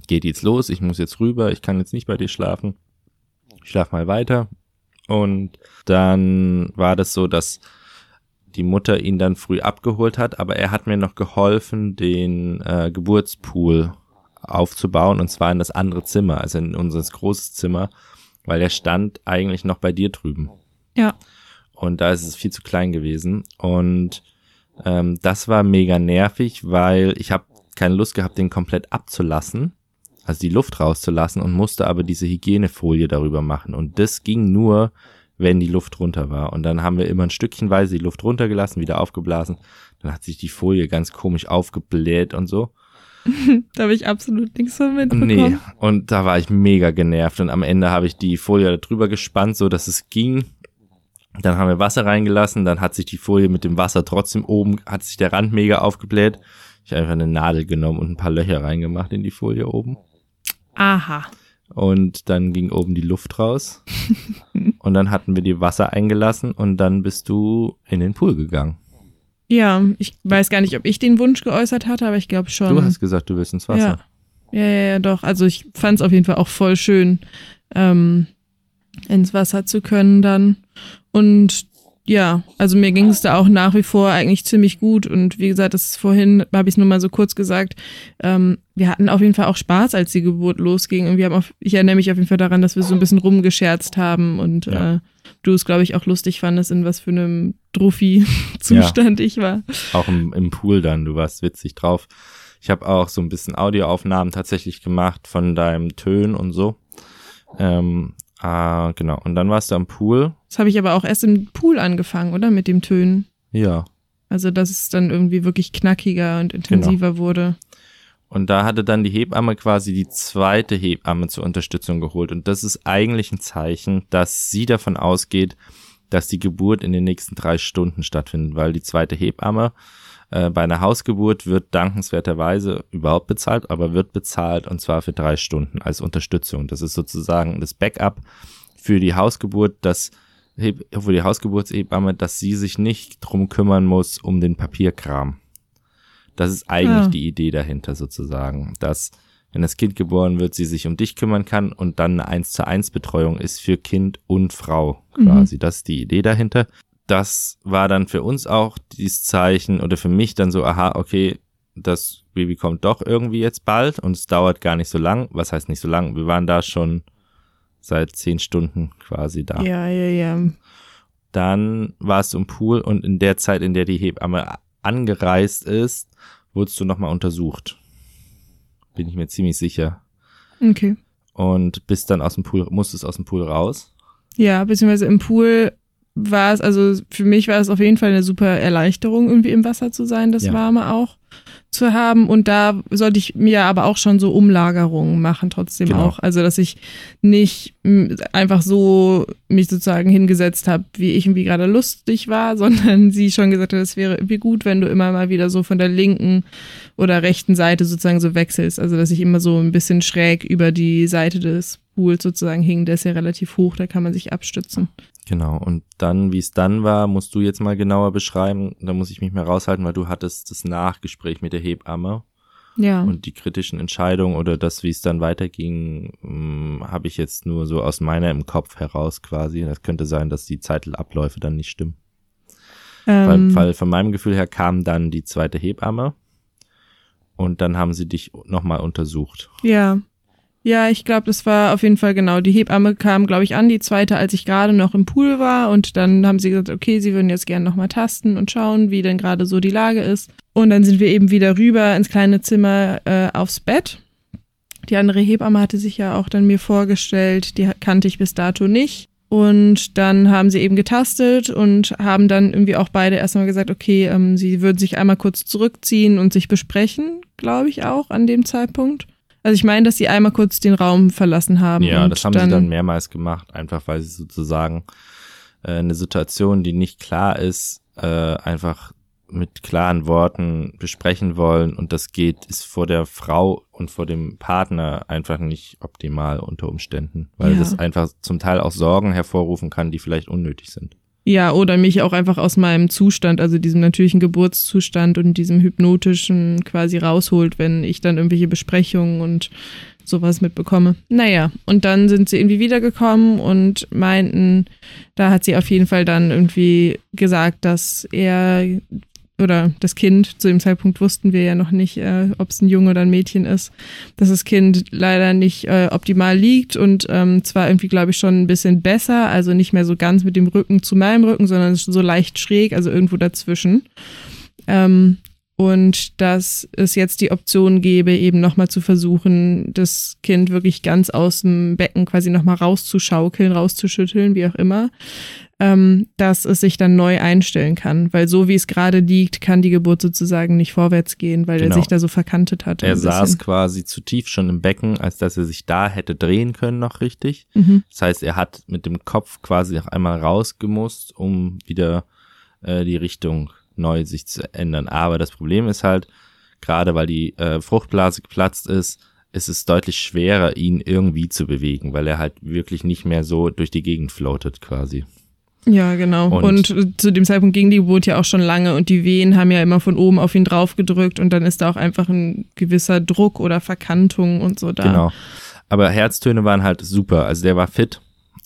S2: geht jetzt los, ich muss jetzt rüber, ich kann jetzt nicht bei dir schlafen. Ich schlaf mal weiter. Und dann war das so, dass die Mutter ihn dann früh abgeholt hat, aber er hat mir noch geholfen, den äh, Geburtspool aufzubauen und zwar in das andere Zimmer, also in unser großes Zimmer, weil der stand eigentlich noch bei dir drüben.
S1: Ja.
S2: Und da ist es viel zu klein gewesen und ähm, das war mega nervig, weil ich habe keine Lust gehabt, den komplett abzulassen, also die Luft rauszulassen und musste aber diese Hygienefolie darüber machen. Und das ging nur, wenn die Luft runter war. Und dann haben wir immer ein Stückchenweise die Luft runtergelassen, wieder aufgeblasen. Dann hat sich die Folie ganz komisch aufgebläht und so. [LAUGHS]
S1: da habe ich absolut nichts von mitbekommen.
S2: Nee, und da war ich mega genervt. Und am Ende habe ich die Folie drüber gespannt, so dass es ging. Dann haben wir Wasser reingelassen, dann hat sich die Folie mit dem Wasser trotzdem oben, hat sich der Rand mega aufgebläht. Ich habe einfach eine Nadel genommen und ein paar Löcher reingemacht in die Folie oben.
S1: Aha.
S2: Und dann ging oben die Luft raus. [LAUGHS] und dann hatten wir die Wasser eingelassen und dann bist du in den Pool gegangen.
S1: Ja, ich weiß gar nicht, ob ich den Wunsch geäußert hatte, aber ich glaube schon.
S2: Du hast gesagt, du willst ins Wasser.
S1: Ja, ja, ja, ja doch. Also ich fand es auf jeden Fall auch voll schön, ähm, ins Wasser zu können dann. Und ja, also mir ging es da auch nach wie vor eigentlich ziemlich gut. Und wie gesagt, das vorhin habe ich es nur mal so kurz gesagt. Ähm, wir hatten auf jeden Fall auch Spaß, als die Geburt losging. Und wir haben auf, ich erinnere mich auf jeden Fall daran, dass wir so ein bisschen rumgescherzt haben und ja. äh, du es, glaube ich, auch lustig fandest, in was für einem Druffi-Zustand ja. ich war.
S2: Auch im, im Pool dann, du warst witzig drauf. Ich habe auch so ein bisschen Audioaufnahmen tatsächlich gemacht von deinem Tönen und so. Ähm, Ah, genau. Und dann warst du am Pool.
S1: Das habe ich aber auch erst im Pool angefangen, oder? Mit dem Tönen.
S2: Ja.
S1: Also, dass es dann irgendwie wirklich knackiger und intensiver genau. wurde.
S2: Und da hatte dann die Hebamme quasi die zweite Hebamme zur Unterstützung geholt. Und das ist eigentlich ein Zeichen, dass sie davon ausgeht, dass die Geburt in den nächsten drei Stunden stattfindet, weil die zweite Hebamme äh, bei einer Hausgeburt wird dankenswerterweise überhaupt bezahlt, aber wird bezahlt und zwar für drei Stunden als Unterstützung. Das ist sozusagen das Backup für die Hausgeburt, dass für die Hausgeburtshebamme, dass sie sich nicht drum kümmern muss um den Papierkram. Das ist eigentlich ja. die Idee dahinter sozusagen, dass wenn das Kind geboren wird, sie sich um dich kümmern kann und dann eine 1 zu 1 Betreuung ist für Kind und Frau quasi. Mhm. Das ist die Idee dahinter das war dann für uns auch dieses Zeichen oder für mich dann so, aha, okay, das Baby kommt doch irgendwie jetzt bald und es dauert gar nicht so lang. Was heißt nicht so lang? Wir waren da schon seit zehn Stunden quasi da.
S1: Ja, ja, ja.
S2: Dann warst du im Pool und in der Zeit, in der die Hebamme angereist ist, wurdest du nochmal untersucht. Bin ich mir ziemlich sicher.
S1: Okay.
S2: Und bist dann aus dem Pool, musstest aus dem Pool raus?
S1: Ja, beziehungsweise im Pool war es, also für mich war es auf jeden Fall eine super Erleichterung, irgendwie im Wasser zu sein, das ja. Warme auch zu haben. Und da sollte ich mir aber auch schon so Umlagerungen machen, trotzdem genau. auch. Also, dass ich nicht einfach so mich sozusagen hingesetzt habe, wie ich irgendwie gerade lustig war, [LAUGHS] sondern sie schon gesagt hat, es wäre irgendwie gut, wenn du immer mal wieder so von der linken oder rechten Seite sozusagen so wechselst. Also, dass ich immer so ein bisschen schräg über die Seite des Pools sozusagen hing. Der ist ja relativ hoch, da kann man sich abstützen.
S2: Genau, und dann, wie es dann war, musst du jetzt mal genauer beschreiben. Da muss ich mich mehr raushalten, weil du hattest das Nachgespräch mit der Hebamme.
S1: Ja.
S2: Und die kritischen Entscheidungen oder das, wie es dann weiterging, hm, habe ich jetzt nur so aus meiner im Kopf heraus quasi. Das könnte sein, dass die Zeitabläufe dann nicht stimmen. Ähm. Weil, weil von meinem Gefühl her kam dann die zweite Hebamme und dann haben sie dich nochmal untersucht.
S1: Ja. Ja, ich glaube, das war auf jeden Fall genau. Die Hebamme kam, glaube ich, an, die zweite, als ich gerade noch im Pool war. Und dann haben sie gesagt, okay, sie würden jetzt gerne nochmal tasten und schauen, wie denn gerade so die Lage ist. Und dann sind wir eben wieder rüber ins kleine Zimmer äh, aufs Bett. Die andere Hebamme hatte sich ja auch dann mir vorgestellt, die kannte ich bis dato nicht. Und dann haben sie eben getastet und haben dann irgendwie auch beide erstmal gesagt, okay, ähm, sie würden sich einmal kurz zurückziehen und sich besprechen, glaube ich auch an dem Zeitpunkt. Also ich meine, dass sie einmal kurz den Raum verlassen haben.
S2: Ja, das haben sie dann mehrmals gemacht, einfach weil sie sozusagen äh, eine Situation, die nicht klar ist, äh, einfach mit klaren Worten besprechen wollen und das geht, ist vor der Frau und vor dem Partner einfach nicht optimal unter Umständen, weil ja. das einfach zum Teil auch Sorgen hervorrufen kann, die vielleicht unnötig sind.
S1: Ja, oder mich auch einfach aus meinem Zustand, also diesem natürlichen Geburtszustand und diesem hypnotischen quasi rausholt, wenn ich dann irgendwelche Besprechungen und sowas mitbekomme. Naja, und dann sind sie irgendwie wiedergekommen und meinten, da hat sie auf jeden Fall dann irgendwie gesagt, dass er oder das Kind, zu dem Zeitpunkt wussten wir ja noch nicht, äh, ob es ein Junge oder ein Mädchen ist, dass das Kind leider nicht äh, optimal liegt und ähm, zwar irgendwie, glaube ich, schon ein bisschen besser, also nicht mehr so ganz mit dem Rücken zu meinem Rücken, sondern so leicht schräg, also irgendwo dazwischen. Ähm, und dass es jetzt die Option gäbe, eben nochmal zu versuchen, das Kind wirklich ganz aus dem Becken quasi nochmal rauszuschaukeln, rauszuschütteln, wie auch immer ähm, dass es sich dann neu einstellen kann. Weil so wie es gerade liegt, kann die Geburt sozusagen nicht vorwärts gehen, weil genau. er sich da so verkantet hat.
S2: Er saß quasi zu tief schon im Becken, als dass er sich da hätte drehen können noch richtig. Mhm. Das heißt, er hat mit dem Kopf quasi noch einmal rausgemusst, um wieder äh, die Richtung neu sich zu ändern. Aber das Problem ist halt, gerade weil die äh, Fruchtblase geplatzt ist, ist es deutlich schwerer, ihn irgendwie zu bewegen, weil er halt wirklich nicht mehr so durch die Gegend floatet quasi.
S1: Ja, genau. Und, und, zu dem Zeitpunkt ging die Geburt ja auch schon lange und die Wehen haben ja immer von oben auf ihn drauf gedrückt und dann ist da auch einfach ein gewisser Druck oder Verkantung und so da.
S2: Genau. Aber Herztöne waren halt super. Also der war fit.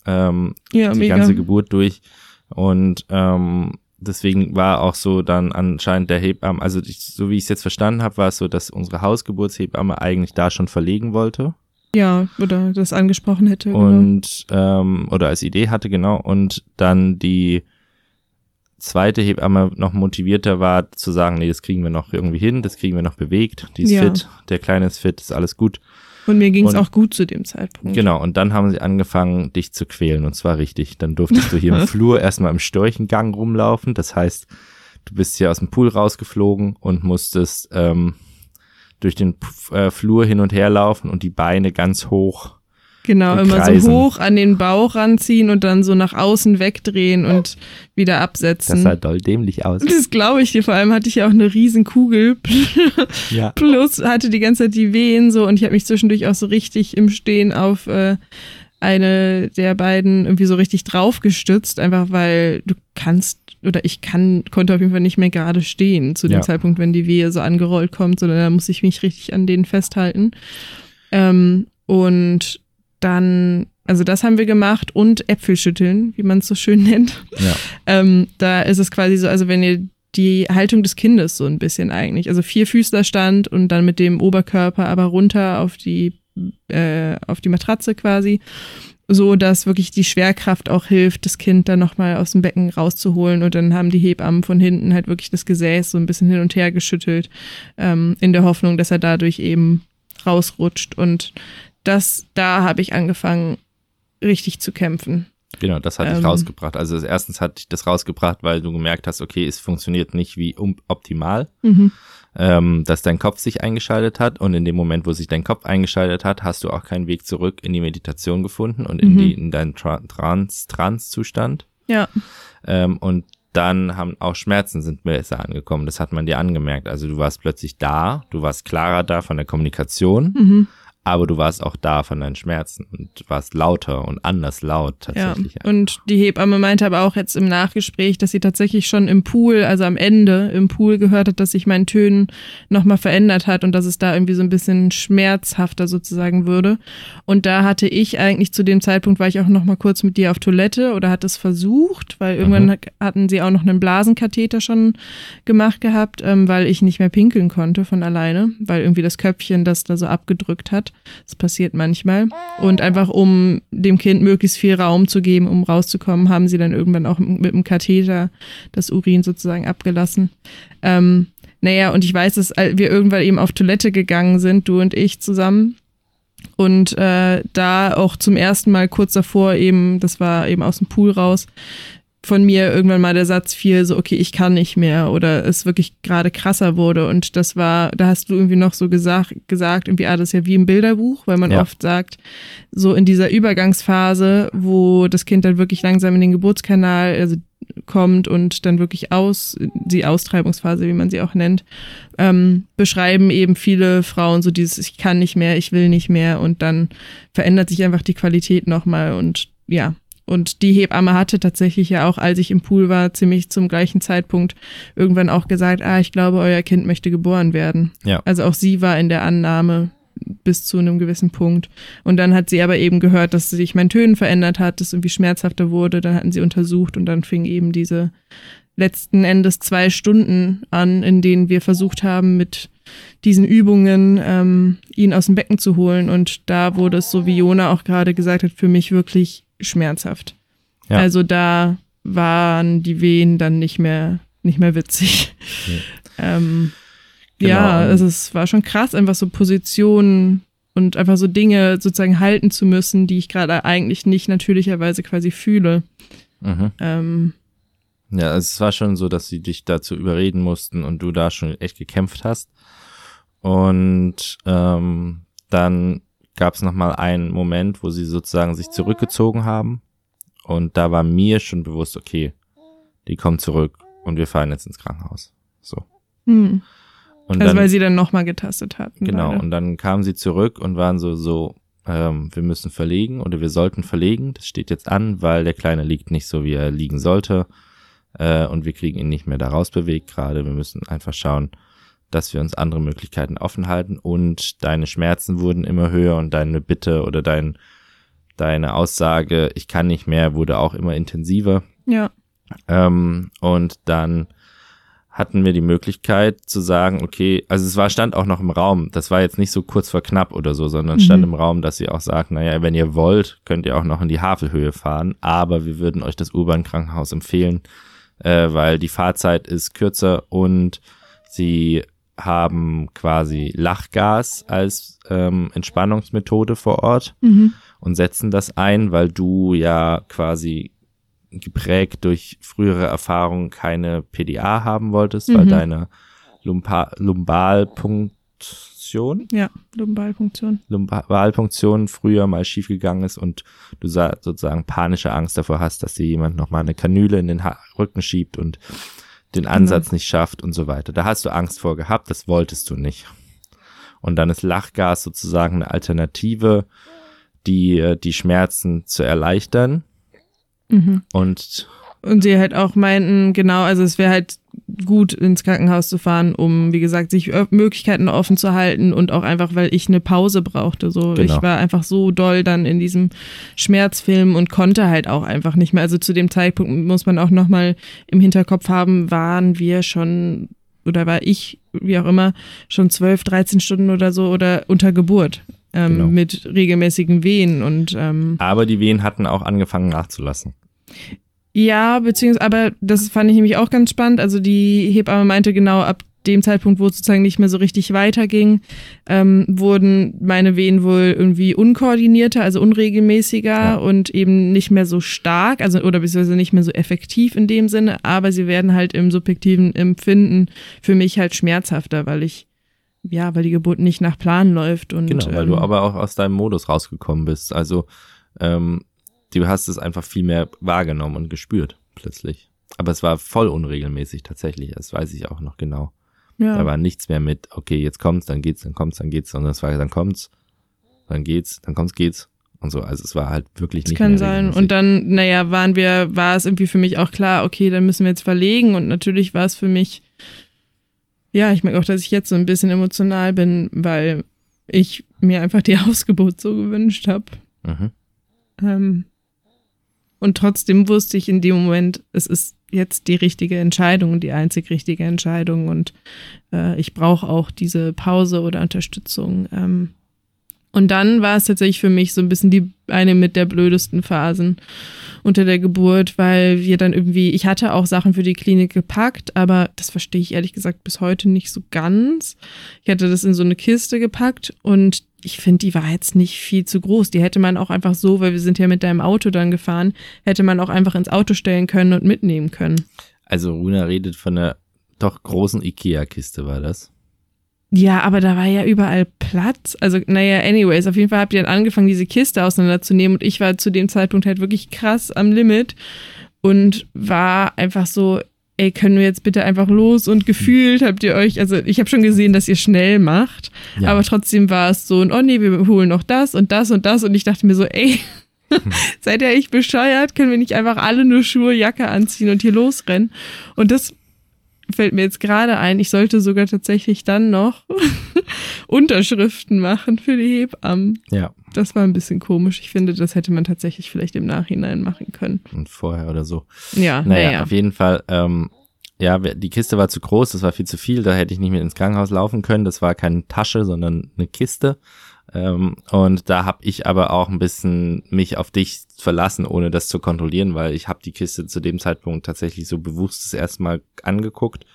S2: Ähm, ja, die mega. ganze Geburt durch. Und ähm, deswegen war auch so dann anscheinend der Hebamme, also ich, so wie ich es jetzt verstanden habe, war es so, dass unsere Hausgeburtshebamme eigentlich da schon verlegen wollte.
S1: Ja, oder das angesprochen hätte.
S2: Genau. Und, genau. ähm, oder als Idee hatte, genau. Und dann die zweite Hebamme noch motivierter war zu sagen, nee, das kriegen wir noch irgendwie hin, das kriegen wir noch bewegt, die ist ja. fit, der Kleine ist fit, ist alles gut.
S1: Und mir ging es auch gut zu dem Zeitpunkt.
S2: Genau, und dann haben sie angefangen, dich zu quälen, und zwar richtig. Dann durftest du hier im [LAUGHS] Flur erstmal im Storchengang rumlaufen. Das heißt, du bist hier aus dem Pool rausgeflogen und musstest ähm, durch den äh, Flur hin und her laufen und die Beine ganz hoch.
S1: Genau, immer so hoch an den Bauch ranziehen und dann so nach außen wegdrehen und wieder absetzen.
S2: Das sah doll dämlich aus. [LAUGHS]
S1: Das glaube ich dir. Vor allem hatte ich ja auch eine riesen Kugel. ja. Plus hatte die ganze Zeit die Wehen so und ich habe mich zwischendurch auch so richtig im Stehen auf äh, eine der beiden irgendwie so richtig draufgestützt, einfach weil du kannst oder ich kann, konnte auf jeden Fall nicht mehr gerade stehen zu dem ja. Zeitpunkt, wenn die Wehe so angerollt kommt, sondern da muss ich mich richtig an denen festhalten. Ähm, und dann, also das haben wir gemacht und Äpfel schütteln, wie man es so schön nennt. Ja. [LAUGHS] Ähm, da ist es quasi so, also wenn ihr die Haltung des Kindes so ein bisschen eigentlich, also vier Füßler stand und dann mit dem Oberkörper aber runter auf die äh, auf die Matratze quasi so dass wirklich die Schwerkraft auch hilft, das Kind dann nochmal aus dem Becken rauszuholen. Und dann haben die Hebammen von hinten halt wirklich das Gesäß so ein bisschen hin und her geschüttelt, ähm, in der Hoffnung, dass er dadurch eben rausrutscht. Und das, da habe ich angefangen, richtig zu kämpfen.
S2: Genau, das hat dich ähm, rausgebracht. Also erstens hat dich das rausgebracht, weil du gemerkt hast, okay, es funktioniert nicht wie optimal. Mhm ähm, dass dein Kopf sich eingeschaltet hat und in dem Moment, wo sich dein Kopf eingeschaltet hat, hast du auch keinen Weg zurück in die Meditation gefunden und in mhm. die in deinen Tra Trans Trance Zustand.
S1: Ja.
S2: Ähm, und dann haben auch Schmerzen sind besser angekommen. Das hat man dir angemerkt. Also du warst plötzlich da, du warst klarer da von der Kommunikation. Mhm aber du warst auch da von deinen Schmerzen und warst lauter und anders laut tatsächlich.
S1: Ja. Und die Hebamme meinte aber auch jetzt im Nachgespräch, dass sie tatsächlich schon im Pool, also am Ende im Pool gehört hat, dass sich mein Tönen nochmal verändert hat und dass es da irgendwie so ein bisschen schmerzhafter sozusagen würde. Und da hatte ich eigentlich zu dem Zeitpunkt, war ich auch nochmal kurz mit dir auf Toilette oder hatte es versucht, weil irgendwann mhm. hatten sie auch noch einen Blasenkatheter schon gemacht gehabt, ähm, weil ich nicht mehr pinkeln konnte von alleine, weil irgendwie das Köpfchen das da so abgedrückt hat. Das passiert manchmal. Und einfach um dem Kind möglichst viel Raum zu geben, um rauszukommen, haben sie dann irgendwann auch mit dem Katheter das Urin sozusagen abgelassen. Ähm, naja, und ich weiß, dass wir irgendwann eben auf Toilette gegangen sind, du und ich zusammen. Und äh, da auch zum ersten Mal kurz davor eben, das war eben aus dem Pool raus, von mir irgendwann mal der Satz fiel, so, okay, ich kann nicht mehr oder es wirklich gerade krasser wurde. Und das war, da hast du irgendwie noch so gesagt, gesagt, irgendwie, ah, das ist ja wie im Bilderbuch, weil man ja. oft sagt, so in dieser Übergangsphase, wo das Kind dann wirklich langsam in den Geburtskanal, also kommt und dann wirklich aus, die Austreibungsphase, wie man sie auch nennt, ähm, beschreiben eben viele Frauen so dieses, ich kann nicht mehr, ich will nicht mehr und dann verändert sich einfach die Qualität nochmal und ja, und die Hebamme hatte tatsächlich ja auch, als ich im Pool war, ziemlich zum gleichen Zeitpunkt irgendwann auch gesagt, ah, ich glaube, euer Kind möchte geboren werden. Ja. Also auch sie war in der Annahme bis zu einem gewissen Punkt. Und dann hat sie aber eben gehört, dass sich mein Tönen verändert hat, dass irgendwie schmerzhafter wurde. Dann hatten sie untersucht und dann fing eben diese letzten Endes zwei Stunden an, in denen wir versucht haben, mit diesen Übungen ähm, ihn aus dem Becken zu holen. Und da wurde es, so wie Jona auch gerade gesagt hat, für mich wirklich schmerzhaft. Ja. Also da waren die Wehen dann nicht mehr, nicht mehr witzig. Okay. [LAUGHS] Ähm, genau. Ja, also es war schon krass, einfach so Positionen und einfach so Dinge sozusagen halten zu müssen, die ich gerade eigentlich nicht natürlicherweise quasi fühle. Mhm. Ähm,
S2: ja, es war schon so, dass sie dich dazu überreden mussten und du da schon echt gekämpft hast. Und ähm, dann gab es nochmal einen Moment, wo sie sozusagen sich zurückgezogen haben. Und da war mir schon bewusst, okay, die kommen zurück und wir fahren jetzt ins Krankenhaus. So.
S1: Hm. Und also dann, weil sie dann nochmal getastet hatten.
S2: Genau, beide. und dann kamen sie zurück und waren so, so, ähm, wir müssen verlegen oder wir sollten verlegen. Das steht jetzt an, weil der Kleine liegt nicht so, wie er liegen sollte. Äh, und wir kriegen ihn nicht mehr da rausbewegt gerade. Wir müssen einfach schauen, dass wir uns andere Möglichkeiten offen halten und deine Schmerzen wurden immer höher und deine Bitte oder dein, deine Aussage, ich kann nicht mehr, wurde auch immer intensiver.
S1: Ja.
S2: Ähm, und dann hatten wir die Möglichkeit zu sagen, okay, also es war, stand auch noch im Raum, das war jetzt nicht so kurz vor knapp oder so, sondern mhm. stand im Raum, dass sie auch sagt, naja, wenn ihr wollt, könnt ihr auch noch in die Havelhöhe fahren, aber wir würden euch das U-Bahn-Krankenhaus empfehlen, äh, weil die Fahrzeit ist kürzer und sie haben quasi Lachgas als ähm, Entspannungsmethode vor Ort mhm. und setzen das ein, weil du ja quasi geprägt durch frühere Erfahrungen keine PDA haben wolltest, mhm. weil deine Lumpa Lumbalpunktion,
S1: ja, Lumbalpunktion,
S2: Lumbalpunktion früher mal schiefgegangen ist und du sozusagen panische Angst davor hast, dass dir jemand nochmal eine Kanüle in den Rücken schiebt und den. Ansatz genau. nicht schafft und so weiter. Da hast du Angst vor gehabt, das wolltest du nicht. Und dann ist Lachgas sozusagen eine Alternative, die äh, die Schmerzen zu erleichtern. Mhm. Und
S1: und sie halt auch meinten, genau, also es wäre halt gut ins Krankenhaus zu fahren, um, wie gesagt, sich Möglichkeiten offen zu halten und auch einfach, weil ich eine Pause brauchte. So, genau. ich war einfach so doll dann in diesem Schmerzfilm und konnte halt auch einfach nicht mehr. Also zu dem Zeitpunkt muss man auch nochmal im Hinterkopf haben, waren wir schon oder war ich, wie auch immer, schon zwölf, dreizehn Stunden oder so oder unter Geburt. Ähm, genau. mit regelmäßigen Wehen und ähm,
S2: aber die Wehen hatten auch angefangen nachzulassen.
S1: Ja, beziehungsweise, aber das fand ich nämlich auch ganz spannend. Also die Hebamme meinte genau ab dem Zeitpunkt, wo es sozusagen nicht mehr so richtig weiterging, ähm, wurden meine Wehen wohl irgendwie unkoordinierter, also unregelmäßiger ja. und eben nicht mehr so stark, also oder beziehungsweise nicht mehr so effektiv in dem Sinne, aber sie werden halt im subjektiven Empfinden für mich halt schmerzhafter, weil ich ja, weil die Geburt nicht nach Plan läuft und
S2: genau, weil ähm, du aber auch aus deinem Modus rausgekommen bist. Also ähm, du hast es einfach viel mehr wahrgenommen und gespürt plötzlich. Aber es war voll unregelmäßig tatsächlich, das weiß ich auch noch genau. Ja. Da war nichts mehr mit, okay, jetzt kommt's, dann geht's, dann kommt's, dann geht's, sondern es war, dann kommt's, dann geht's, dann kommt's, geht's und so. Also es war halt wirklich das nicht.
S1: Das kann sein. Und dann, naja, waren wir, war es irgendwie für mich auch klar, okay, dann müssen wir jetzt verlegen und natürlich war es für mich, ja, ich merke auch, dass ich jetzt so ein bisschen emotional bin, weil ich mir einfach die [LAUGHS] Ausgeburt so gewünscht habe. Mhm. Ähm, und trotzdem wusste ich in dem Moment, es ist jetzt die richtige Entscheidung und die einzig richtige Entscheidung. Und äh, ich brauche auch diese Pause oder Unterstützung. Ähm, Und dann war es tatsächlich für mich so ein bisschen die eine mit der blödesten Phasen unter der Geburt, weil wir dann irgendwie, ich hatte auch Sachen für die Klinik gepackt, aber das verstehe ich ehrlich gesagt bis heute nicht so ganz. Ich hatte das in so eine Kiste gepackt und ich finde, die war jetzt nicht viel zu groß. Die hätte man auch einfach so, weil wir sind ja mit deinem Auto dann gefahren, hätte man auch einfach ins Auto stellen können und mitnehmen können.
S2: Also Runa redet von einer doch großen Ikea-Kiste, war das?
S1: Ja, aber da war ja überall Platz. Also, naja, anyways, auf jeden Fall habt ihr dann angefangen, diese Kiste auseinanderzunehmen und ich war zu dem Zeitpunkt halt wirklich krass am Limit und war einfach so, ey, können wir jetzt bitte einfach los und gefühlt habt ihr euch, also ich habe schon gesehen, dass ihr schnell macht, ja. aber trotzdem war es so, oh nee, wir holen noch das und das und das und ich dachte mir so, ey, [LAUGHS] seid ihr echt bescheuert? Können wir nicht einfach alle nur Schuhe, Jacke anziehen und hier losrennen? Und das fällt mir jetzt gerade ein, ich sollte sogar tatsächlich dann noch [LAUGHS] Unterschriften machen für die Hebammen.
S2: Ja.
S1: Das war ein bisschen komisch. Ich finde, das hätte man tatsächlich vielleicht im Nachhinein machen können.
S2: Und vorher oder so.
S1: Ja,
S2: naja.
S1: naja.
S2: Auf jeden Fall, ähm, ja, die Kiste war zu groß, das war viel zu viel, da hätte ich nicht mehr ins Krankenhaus laufen können. Das war keine Tasche, sondern eine Kiste. Ähm, und da habe ich aber auch ein bisschen mich auf dich verlassen, ohne das zu kontrollieren, weil ich habe die Kiste zu dem Zeitpunkt tatsächlich so bewusst das erste Mal angeguckt,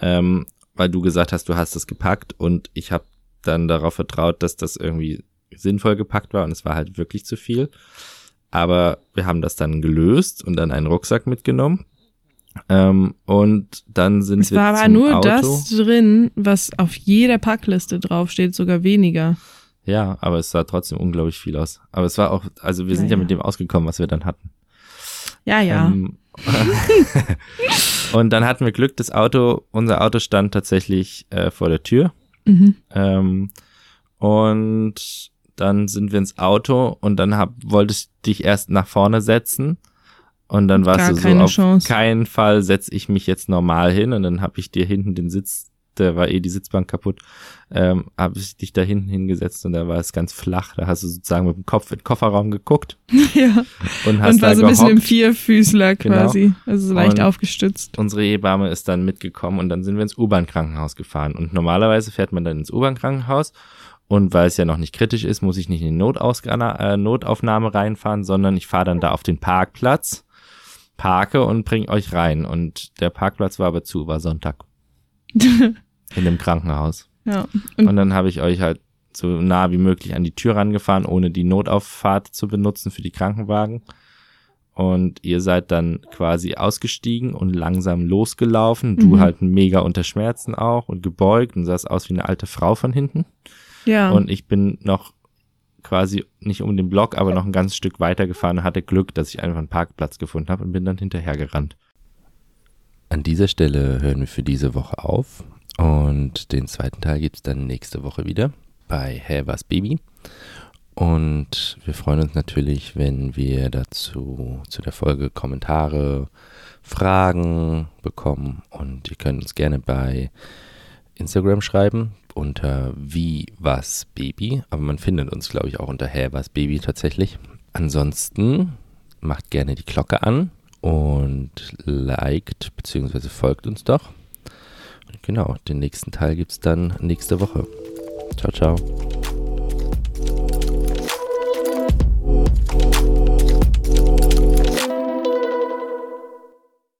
S2: ähm, weil du gesagt hast, du hast das gepackt und ich habe dann darauf vertraut, dass das irgendwie sinnvoll gepackt war und es war halt wirklich zu viel. Aber wir haben das dann gelöst und dann einen Rucksack mitgenommen. Ähm, und dann sind
S1: es
S2: wir
S1: war aber nur Auto. das drin, was auf jeder Packliste draufsteht, sogar weniger.
S2: Ja, aber es sah trotzdem unglaublich viel aus. Aber es war auch, also wir sind ja, ja mit dem ausgekommen, was wir dann hatten.
S1: Ja, ja. Ähm, [LAUGHS]
S2: und dann hatten wir Glück, das Auto, unser Auto stand tatsächlich äh, vor der Tür. Mhm. Ähm, und dann sind wir ins Auto und dann hab, wollte ich dich erst nach vorne setzen. Und dann warst du so, auf Chance. keinen Fall setze ich mich jetzt normal hin und dann habe ich dir hinten den Sitz da war eh die Sitzbank kaputt, ähm, habe ich dich da hinten hingesetzt und da war es ganz flach. Da hast du sozusagen mit dem Kopf in den Kofferraum geguckt. [LAUGHS]
S1: ja. Und hast und war so ein bisschen im Vierfüßler genau. quasi, also so leicht und aufgestützt.
S2: Unsere Hebamme ist dann mitgekommen und dann sind wir ins U-Bahn-Krankenhaus gefahren. Und normalerweise fährt man dann ins U-Bahn-Krankenhaus und weil es ja noch nicht kritisch ist, muss ich nicht in die äh, Notaufnahme reinfahren, sondern ich fahre dann da auf den Parkplatz, parke und bringe euch rein. Und der Parkplatz war aber zu, war Sonntag. [LAUGHS] in dem Krankenhaus.
S1: Ja.
S2: Und, und dann habe ich euch halt so nah wie möglich an die Tür rangefahren, ohne die Notauffahrt zu benutzen für die Krankenwagen. Und ihr seid dann quasi ausgestiegen und langsam losgelaufen. Du mhm. halt mega unter Schmerzen auch und gebeugt und sahst aus wie eine alte Frau von hinten.
S1: Ja.
S2: Und ich bin noch quasi nicht um den Block, aber noch ein ganzes Stück weiter gefahren und hatte Glück, dass ich einfach einen Parkplatz gefunden habe und bin dann hinterhergerannt. An dieser Stelle hören wir für diese Woche auf. Und den zweiten Teil gibt es dann nächste Woche wieder bei Hä, was Baby? Und wir freuen uns natürlich, wenn wir dazu zu der Folge Kommentare, Fragen bekommen. Und ihr könnt uns gerne bei Instagram schreiben unter wie was Baby. Aber man findet uns, glaube ich, auch unter Hä, was Baby tatsächlich. Ansonsten macht gerne die Glocke an und liked bzw. folgt uns doch. Genau, den nächsten Teil gibt es dann nächste Woche. Ciao, ciao.